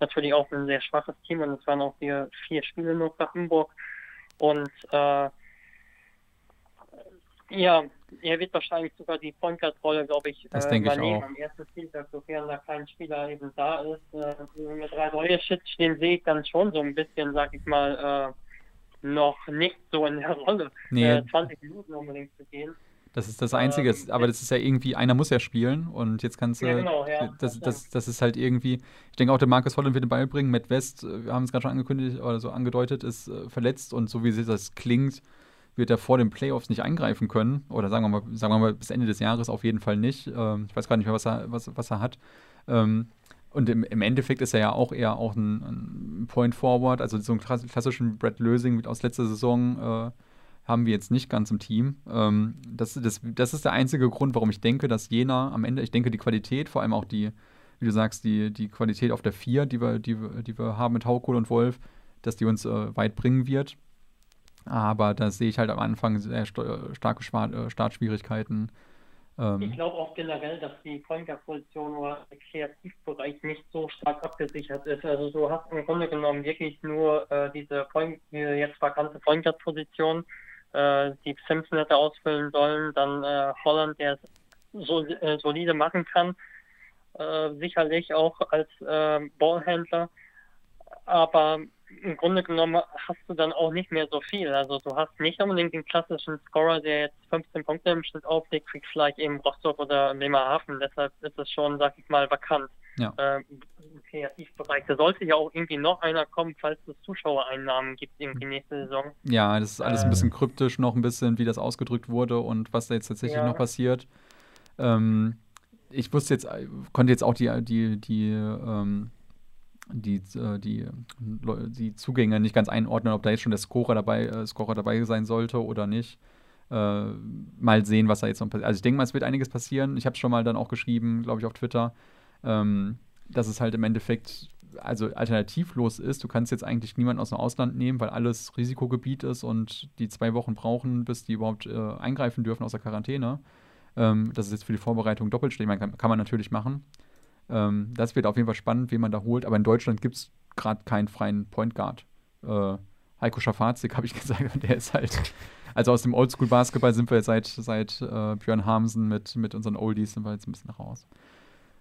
C: natürlich auch ein sehr schwaches Team und es waren auch die vier Spiele nur für Hamburg. Und äh, ja, er wird wahrscheinlich sogar die Point Guard Rolle, glaube ich,
A: Das
C: äh,
A: denke ich
C: übernehmen
A: auch.
C: am ersten Spieltag, sofern da kein Spieler eben da ist. Äh, mit drei neue Shits, den sehe ich dann schon so ein bisschen, sag ich mal, äh, noch nicht so in der Rolle,
A: Nee.
C: äh, 20 Minuten unbedingt zu gehen.
A: das ist das Einzige.
C: Ähm,
A: aber das ist ja irgendwie, einer muss ja spielen und jetzt kannst du.
C: Ja, genau, ja.
A: das, das, das ist halt irgendwie. Ich denke auch, der Marcus Holland wird den Ball bringen. Matt West, äh, wir haben es gerade schon angekündigt oder so angedeutet, ist äh, verletzt und so wie das klingt, wird er vor den Playoffs nicht eingreifen können. Oder sagen wir mal, sagen wir mal bis Ende des Jahres auf jeden Fall nicht. Ähm, ich weiß gar nicht mehr, was er, was, was er hat. Ähm, und im, im Endeffekt ist er ja auch eher auch ein, ein Point Forward, also so einen klass- klassischen Brad Lösing aus letzter Saison äh, haben wir jetzt nicht ganz im Team. Ähm, das, das, das ist der einzige Grund, warum ich denke, dass Jena am Ende, ich denke, die Qualität, vor allem auch die, wie du sagst, die, die Qualität auf der 4, die wir, die, die wir haben mit Haukohl und Wolf, dass die uns äh, weit bringen wird. Aber da sehe ich halt am Anfang sehr sto- starke Schwa äh, Startschwierigkeiten.
C: Ich
A: Ähm,
C: glaube auch generell, dass die Point Guard Position oder der Kreativbereich nicht so stark abgesichert ist. Also du hast im Grunde genommen wirklich nur äh, diese Point, die jetzt vakante Point Guard Position, äh, die Simpson hätte ausfüllen sollen, dann äh, Holland, der es so äh, solide machen kann, äh, sicherlich auch als Ballhändler, aber im Grunde genommen hast du dann auch nicht mehr so viel. Also du hast nicht unbedingt den klassischen Scorer, der jetzt 15 Punkte im Schnitt auflegt, wie vielleicht eben Rostock oder Bremerhaven. Deshalb ist es schon, sag ich mal, vakant.
A: Ja.
C: Äh, Im Kreativbereich. Da sollte ja auch irgendwie noch einer kommen, falls es Zuschauereinnahmen gibt, irgendwie nächste Saison.
A: Ja, das ist alles ein bisschen kryptisch, noch ein bisschen, wie das ausgedrückt wurde und was da jetzt tatsächlich
C: Ja.
A: noch passiert. Ähm, ich wusste jetzt, äh, konnte jetzt auch die, die, die, ähm, die, äh, die, die Zugänge nicht ganz einordnen, ob da jetzt schon der Scorer dabei, äh, Scorer dabei sein sollte oder nicht. Äh, mal sehen, was da jetzt noch passiert. Also ich denke mal, es wird einiges passieren. Ich habe es schon mal dann auch geschrieben, glaube ich, auf Twitter, ähm, dass es halt im Endeffekt also alternativlos ist. Du kannst jetzt eigentlich niemanden aus dem Ausland nehmen, weil alles Risikogebiet ist und die zwei Wochen brauchen, bis die überhaupt äh, eingreifen dürfen aus der Quarantäne. Ähm, das ist jetzt für die Vorbereitung doppelt. Man kann, kann man natürlich machen. Ähm, das wird auf jeden Fall spannend, wen man da holt. Aber in Deutschland gibt es gerade keinen freien Point Guard. Äh, Heiko Schafazik, habe ich [laughs] gesagt, und der ist halt. Also aus dem Oldschool-Basketball sind wir jetzt seit, seit äh, Björn Hamsen mit, mit unseren Oldies sind wir jetzt ein bisschen raus.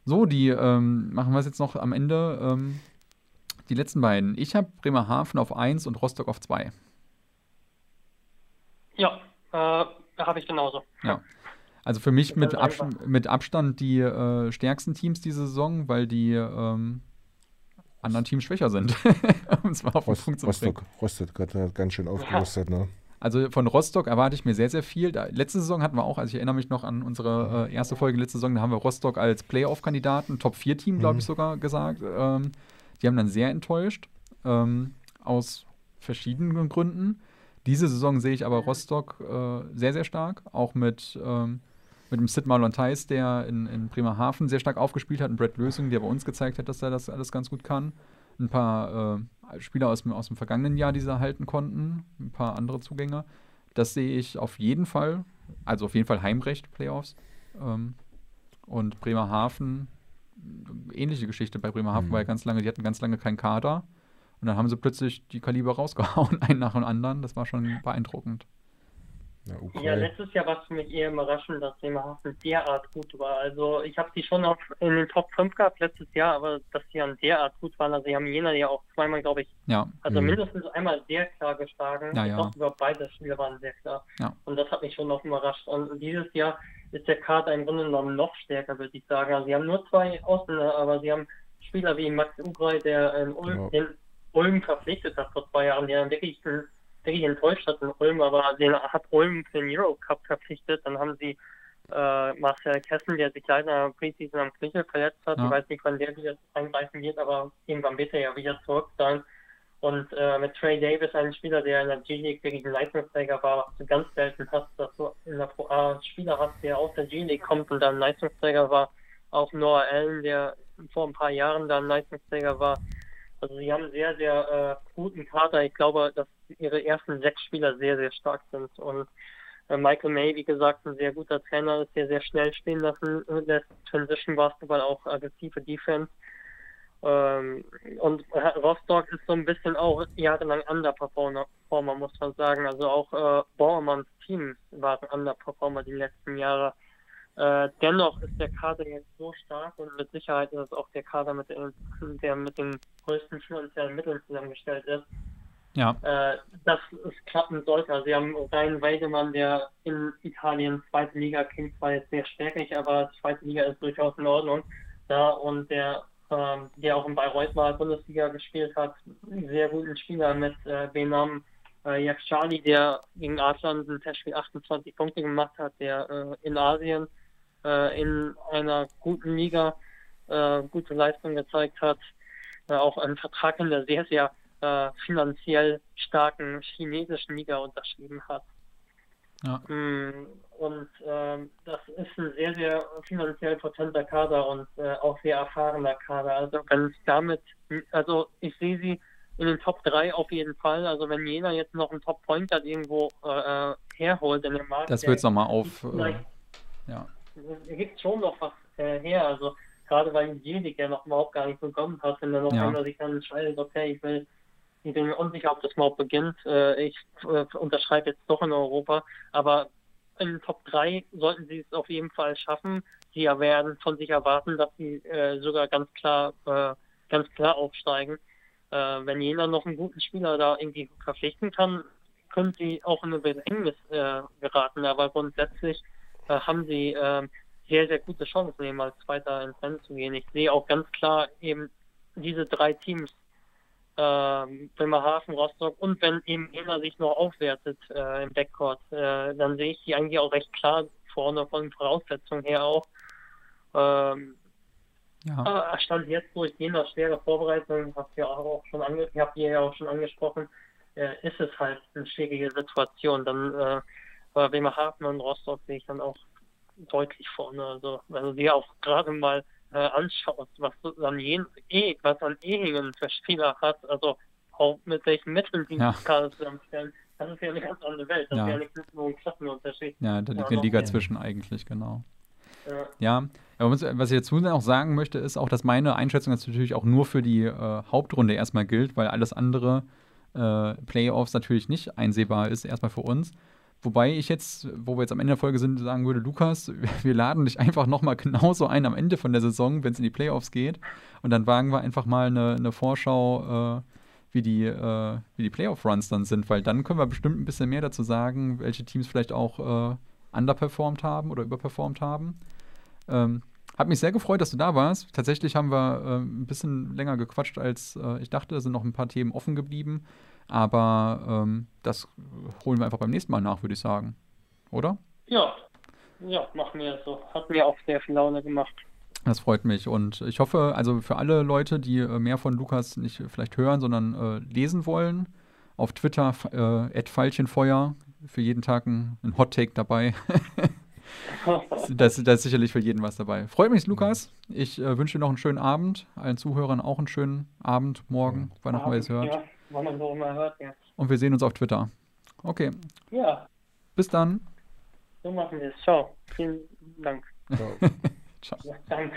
A: So, die ähm, machen wir es jetzt noch am Ende. Ähm, die letzten beiden. Ich habe Bremerhaven auf 1 und Rostock auf 2.
C: Ja, äh, habe ich genauso.
A: Ja. Also für mich mit, Abs mit Abstand die äh, stärksten Teams diese Saison, weil die ähm, anderen Teams schwächer sind. [laughs] um es mal auf den
B: Rost,
A: Punkt zu bringen.
B: Rostock, Rostock hat ganz schön aufgerüstet, ne?
A: Also von Rostock erwarte ich mir sehr, sehr viel. Da, letzte Saison hatten wir auch, also ich erinnere mich noch an unsere äh, erste Folge letzte Saison, da haben wir Rostock als Playoff-Kandidaten, Top-4-Team, glaube ich sogar, gesagt. Ähm, die haben dann sehr enttäuscht, ähm, aus verschiedenen Gründen. Diese Saison sehe ich aber Rostock äh, sehr, sehr stark, auch mit, ähm, mit dem Sid Marlon Theis, der in, in Bremerhaven sehr stark aufgespielt hat, und Brett Lösing, der bei uns gezeigt hat, dass er das alles ganz gut kann. Ein paar äh, Spieler aus dem, aus dem vergangenen Jahr, die sie halten konnten, ein paar andere Zugänge. Das sehe ich auf jeden Fall, also auf jeden Fall Heimrecht, Playoffs. Ähm, und Bremerhaven, ähnliche Geschichte bei Bremerhaven,
B: Mhm.
A: weil ganz lange, die hatten ganz lange keinen Kader. Und dann haben sie plötzlich die Kaliber rausgehauen, [laughs] einen nach dem anderen. Das war schon beeindruckend.
C: Ja, okay. ja, letztes Jahr war es für mich eher überraschend, dass Bremerhaven derart gut war. Also ich habe sie schon auf, in den Top 5 gehabt letztes Jahr, aber dass sie dann derart gut waren, also sie haben Jena ja auch zweimal, glaube ich,
A: ja.
C: also mhm. mindestens einmal sehr klar geschlagen.
A: Ja, ja. Ich
C: glaube, über beide Spiele waren sehr klar. Ja. Und das hat mich schon noch überrascht. Und dieses Jahr ist der Kader im Grunde genommen noch stärker, würde ich sagen. Also sie haben nur zwei Ausländer, aber sie haben Spieler wie Max Ugrei, der in Ulm, genau. den Ulm verpflichtet hat vor zwei Jahren, der wirklich ein wirklich enttäuscht hat in Ulm, aber den hat Ulm für den Euro Cup verpflichtet. Dann haben sie äh, Marcel Kessel, der sich leider Preseason am Knöchel verletzt hat. Ja. Ich weiß nicht, wann der wieder eingreifen wird, aber irgendwann wird er ja wieder zurück sein. Und äh, mit Trey Davis, ein Spieler, der in der G-League wirklich ein Leistungsträger war, was du ganz selten hast, dass du in der Pro A einen Spieler hast, der aus der G-League kommt und dann Leistungsträger war. Auch Noah Allen, der vor ein paar Jahren dann Leistungsträger war. Also sie haben sehr, sehr äh, guten Kader. Ich glaube, dass ihre ersten sechs Spieler sehr, sehr stark sind. Und äh, Michael May, wie gesagt, ein sehr guter Trainer ist, der sehr schnell spielen lassen lässt. Transition Basketball, auch aggressive Defense. Ähm, und Rostock ist so ein bisschen auch jahrelang Underperformer, muss man sagen. Also auch äh, Bauermanns Team waren Underperformer die letzten Jahre. Äh, dennoch ist der Kader jetzt so stark und mit Sicherheit ist es auch der Kader, mit dem, der mit den größten finanziellen Mitteln zusammengestellt ist.
A: Ja.
C: Äh, dass es klappen sollte. Also sie haben Ryan Weidemann, der in Italien zweite Liga klingt zwar jetzt sehr stärkig, aber zweite Liga ist durchaus in Ordnung. Ja, und der, ähm, der auch in Bayreuth mal Bundesliga gespielt hat, sehr guten Spieler mit äh, Benam äh, Jack Charlie, der gegen Adland ein Testspiel 28 Punkte gemacht hat, der äh, in Asien äh, in einer guten Liga äh, gute Leistung gezeigt hat, äh, auch einen Vertrag in der sehr, sehr äh, finanziell starken chinesischen Liga unterschrieben hat.
A: Ja.
C: Mm, und äh, das ist ein sehr, sehr finanziell potenter Kader und äh, auch sehr erfahrener Kader. Also wenn es damit, also ich sehe sie in den Top 3 auf jeden Fall. Also wenn Jena jetzt noch einen Top-Pointer irgendwo äh, herholt in dem Markt.
A: Das wird es nochmal auf. ja
C: er gibt schon noch was äh, her. Also gerade weil Jelik ja noch überhaupt gar nicht bekommen hat, wenn dann noch ja. einer sich dann entscheidet, okay, ich will, ich bin mir unsicher, ob das überhaupt beginnt. Äh, ich äh, unterschreibe jetzt doch in Europa, aber in den Top 3 sollten sie es auf jeden Fall schaffen. Sie werden von sich erwarten, dass sie äh, sogar ganz klar, äh, ganz klar aufsteigen. Äh, wenn jeder noch einen guten Spieler da irgendwie verpflichten kann, können sie auch in eine Bedrängnis geraten. Aber grundsätzlich äh, haben sie äh, sehr, sehr gute Chancen, eben als Zweiter ins Rennen zu gehen. Ich sehe auch ganz klar eben diese drei Teams, äh, Bremerhaven, Rostock und wenn eben Jena sich noch aufwertet äh, im Backcourt, äh, dann sehe ich die eigentlich auch recht klar vorne von Voraussetzungen her auch. Ähm, ja. Äh, stand jetzt durch Jena schwere Vorbereitung, habt ihr auch schon ange habt ihr ja auch schon angesprochen, äh, ist es halt eine schwierige Situation. Dann bei Bremerhaven und Rostock sehe ich dann auch deutlich vorne. Also wenn du dir auch gerade mal äh, anschaust, was dann jen, eh, was an Ehingen für Spieler hat, also auch mit welchen Mitteln die ja. Kader zusammenstellen, das ist ja eine ganz andere Welt. Das ja. ist ja nicht nur ein Klassenunterschied.
A: Ja, da liegt eine Liga zwischen eigentlich, genau. Ja. ja. Aber was ich dazu auch sagen möchte, ist auch, dass meine Einschätzung jetzt natürlich auch nur für die äh, Hauptrunde erstmal gilt, weil alles andere äh, Playoffs natürlich nicht einsehbar ist, erstmal für uns. Wobei ich jetzt, wo wir jetzt am Ende der Folge sind, sagen würde, Lukas, [laughs] wir laden dich einfach nochmal genauso ein am Ende von der Saison, wenn es in die Playoffs geht. Und dann wagen wir einfach mal eine, eine Vorschau, äh, wie die, äh, die Playoff-Runs dann sind, weil dann können wir bestimmt ein bisschen mehr dazu sagen, welche Teams vielleicht auch äh, underperformed haben oder überperformed haben. Ähm, hat mich sehr gefreut, dass du da warst. Tatsächlich haben wir äh, ein bisschen länger gequatscht, als äh, ich dachte. Es sind noch ein paar Themen offen geblieben. Aber ähm, das holen wir einfach beim nächsten Mal nach, würde ich sagen. Oder?
C: Ja, ja, machen wir so. Hat mir auch sehr viel Laune gemacht.
A: Das freut mich und ich hoffe, also für alle Leute, die äh, mehr von Lukas nicht vielleicht hören, sondern äh, lesen wollen, auf Twitter äh, Pfeilchenfeuer, für jeden Tag ein, ein Hot Take dabei. [laughs] das, das, ist sicherlich für jeden was dabei. Freut mich, Lukas. Ich äh, wünsche dir noch einen schönen Abend, allen Zuhörern auch einen schönen Abend, morgen, wann auch immer ihr es hört.
C: Ja wann man so immer hört, ja.
A: Und wir sehen uns auf Twitter. Okay.
C: Ja.
A: Bis dann.
C: So machen wir es. Ciao. Vielen Dank. [laughs]
A: Ciao.
C: Ja, danke.